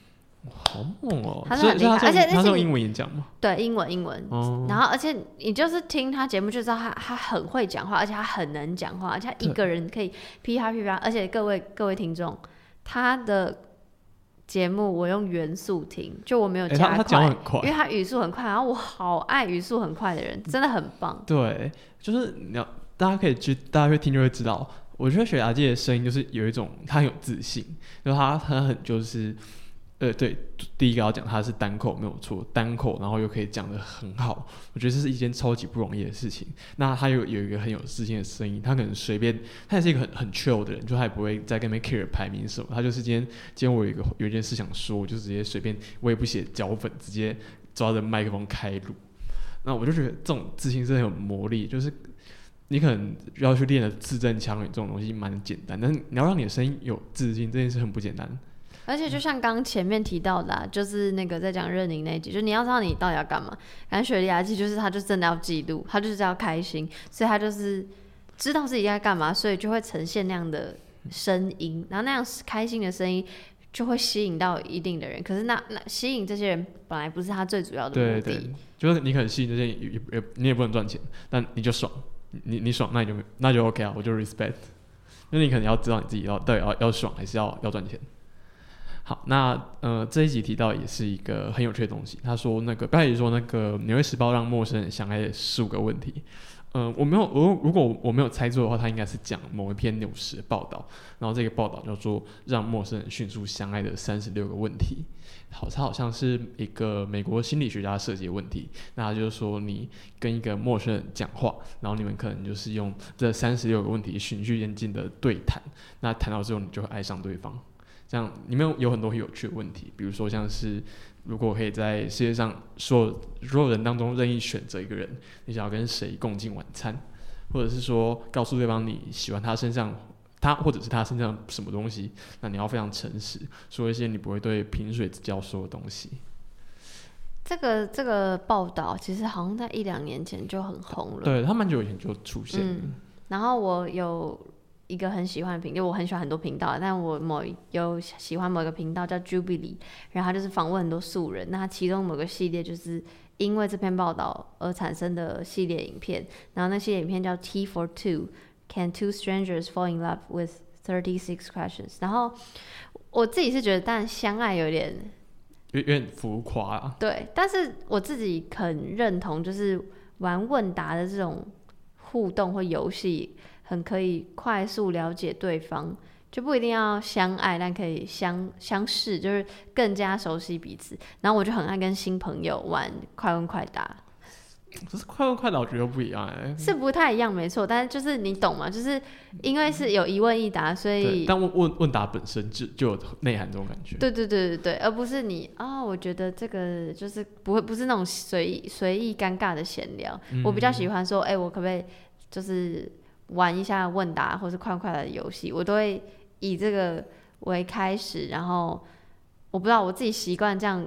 好猛哦！他是很厉害而且而且你他是用英文演讲吗？对，英文英文。哦，然后，而且你就是听他节目就知道他他很会讲话，而且他很能讲话，而且他一对个人可以噼啪噼啪。而且各位各位听众，他的节目我用元速听，就我没有加快因为他语速很快，然后我好爱语速很快的人，真的很棒。对，就是你要大家可以去，大家会听就会知道。我觉得雪牙姐的声音就是有一种，她很有自信，就她她很就是，呃，对，第一个要讲她是单口没有错，单口然后又可以讲得很好，我觉得这是一件超级不容易的事情。那她有有一个很有自信的声音，她可能随便，她也是一个很很 chill 的人，就她也不会在跟别人 care 排名什么，她就是今天今天我有一个有一件事想说，我就直接随便，我也不写脚本，直接抓着麦克风开录。那我就觉得这种自信是很有魔力，就是你可能要去练的字正腔圆这种东西蛮简单，但是你要让你的声音有自信，这件事很不简单。而且就像刚前面提到的、啊，就是那个在讲任宁那一集，就你要知道你到底要干嘛。感觉雪莉亚记就是他就真的要记录，他就是要开心，所以他就是知道自己在干嘛，所以就会呈现那样的声音，然后那样开心的声音就会吸引到一定的人。可是那那吸引这些人本来不是他最主要的目的，对对，就是你可能吸引这些也也也你也不能赚钱，但你就爽，你你爽那你就那就 OK 啊，我就 respect。因为你可能要知道你自己要到底要要爽还是要要赚钱。好，那呃这一集提到也是一个很有趣的东西。他说那个标题说那个《纽约时报》让陌生人相爱的十五个问题。嗯，我没有，我如果我没有猜错的话，他应该是讲某一篇纽时的报道，然后这个报道叫做《让陌生人迅速相爱的三十六个问题》。好，它好像是一个美国心理学家设计的问题。那他就是说，你跟一个陌生人讲话，然后你们可能就是用这三十六个问题循序渐进的对谈。那谈到之后，你就会爱上对方。这样里面有很多很有趣的问题，比如说像是。如果可以在世界上所有所有人当中任意选择一个人，你想要跟谁共进晚餐，或者是说告诉对方你喜欢他身上他或者是他身上什么东西，那你要非常诚实，说一些你不会对萍水之交说的东西。这个这个报道其实好像在一两年前就很红了，对他蛮久以前就出现了。然后我有。一个很喜欢的频，因为我很喜欢很多频道，但我某有喜欢某一个频道叫 Jubilee，然后他就是访问很多素人，那其中某个系列就是因为这篇报道而产生的系列影片，然后那系列影片叫 T for Two，Can Two Strangers Fall in Love with Thirty Six Questions？然后我自己是觉得，但相爱有点有点浮夸啊。对，但是我自己很认同，就是玩问答的这种互动或游戏。很可以快速了解对方，就不一定要相爱，但可以相相视，就是更加熟悉彼此。然后我就很爱跟新朋友玩快问快答。可是快问快答我觉得不一样哎，是不太一样，没错。但是就是你懂吗？就是因为是有一问一答，所以但问问问答本身就就有内涵这种感觉。对对对对对，而不是你啊，我觉得这个就是不会不是那种随意随意尴尬的闲聊。我比较喜欢说，哎，我可不可以就是。玩一下问答或是快快的游戏，我都会以这个为开始，然后我不知道我自己习惯这样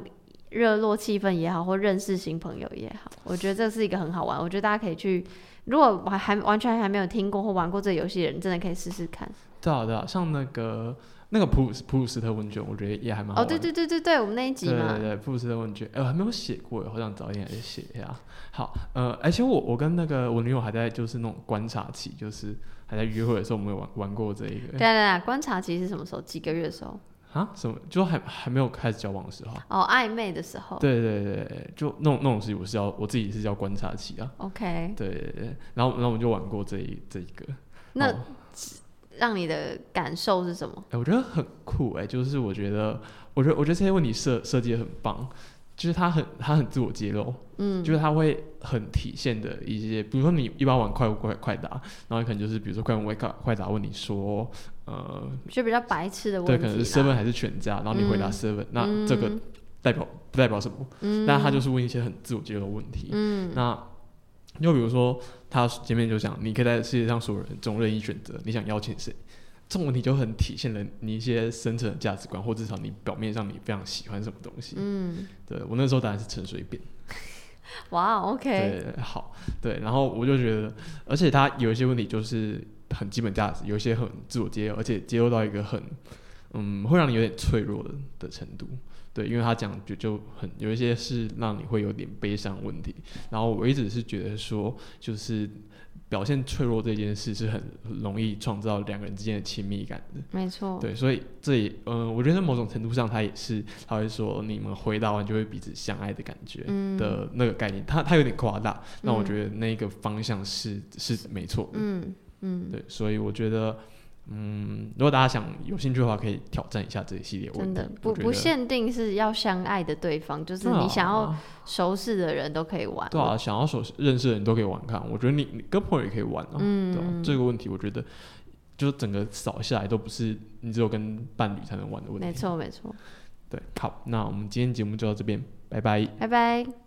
热络气氛也好，或认识新朋友也好，我觉得这是一个很好玩。我觉得大家可以去，如果还还完全还没有听过或玩过这个游戏的人，真的可以试试看。对啊对啊，像那个。那个普普鲁斯特问卷，我觉得也还蛮好。哦，对对对对对，我们那一集嘛。对对对，普鲁斯特问卷，哎，我还没有写过，好想早一点来写一下。好，呃，而且我我跟那个我女友还在就是那种观察期，就是还在约会的时候，我们有玩玩过这一个。对对对，观察期是什么时候？几个月的时候？啊？什么？就还还没有开始交往的时候？哦，暧昧的时候。对对对，就那种那种事情，我是要我自己是叫观察期啊。OK。对对对，然后然后我们就玩过这一这一个。那。让你的感受是什么？哎，我觉得很酷哎，就是我觉得，我觉得，我觉得这些问题设设计的很棒，就是他很他很自我揭露，嗯，就是他会很体现的一些，比如说你一般玩快快快答，然后可能就是比如说快问快快答问你说，呃，就比较白痴的问题，对，可能是 seven 还是全家，然后你回答 seven，那这个代表不代表什么？嗯，但他就是问一些很自我揭露的问题，嗯，那。又比如说，他前面就讲，你可以在世界上所有人中任意选择，你想邀请谁？这种问题就很体现了你一些深层的价值观，或至少你表面上你非常喜欢什么东西。嗯，对我那时候当然是陈水扁。哇，OK。对，好，对，然后我就觉得，而且他有一些问题就是很基本价值，有一些很自我揭露，而且揭露到一个很，嗯，会让你有点脆弱的的程度。对，因为他讲就就很有一些是让你会有点悲伤问题，然后我一直是觉得说，就是表现脆弱这件事是很容易创造两个人之间的亲密感的。没错。对，所以这也，嗯，我觉得某种程度上，他也是他会说你们回答完就会彼此相爱的感觉的那个概念，他他有点夸大，那我觉得那个方向是是没错。嗯嗯。对，所以我觉得。嗯，如果大家想有兴趣的话，可以挑战一下这一系列。真的不不限定是要相爱的对方，就是你想要熟识的人都可以玩。对啊，想要熟认识的人都可以玩看。我觉得你你跟朋友也可以玩啊。嗯，这个问题我觉得就是整个扫下来都不是你只有跟伴侣才能玩的问题。没错没错。对，好，那我们今天节目就到这边，拜拜，拜拜。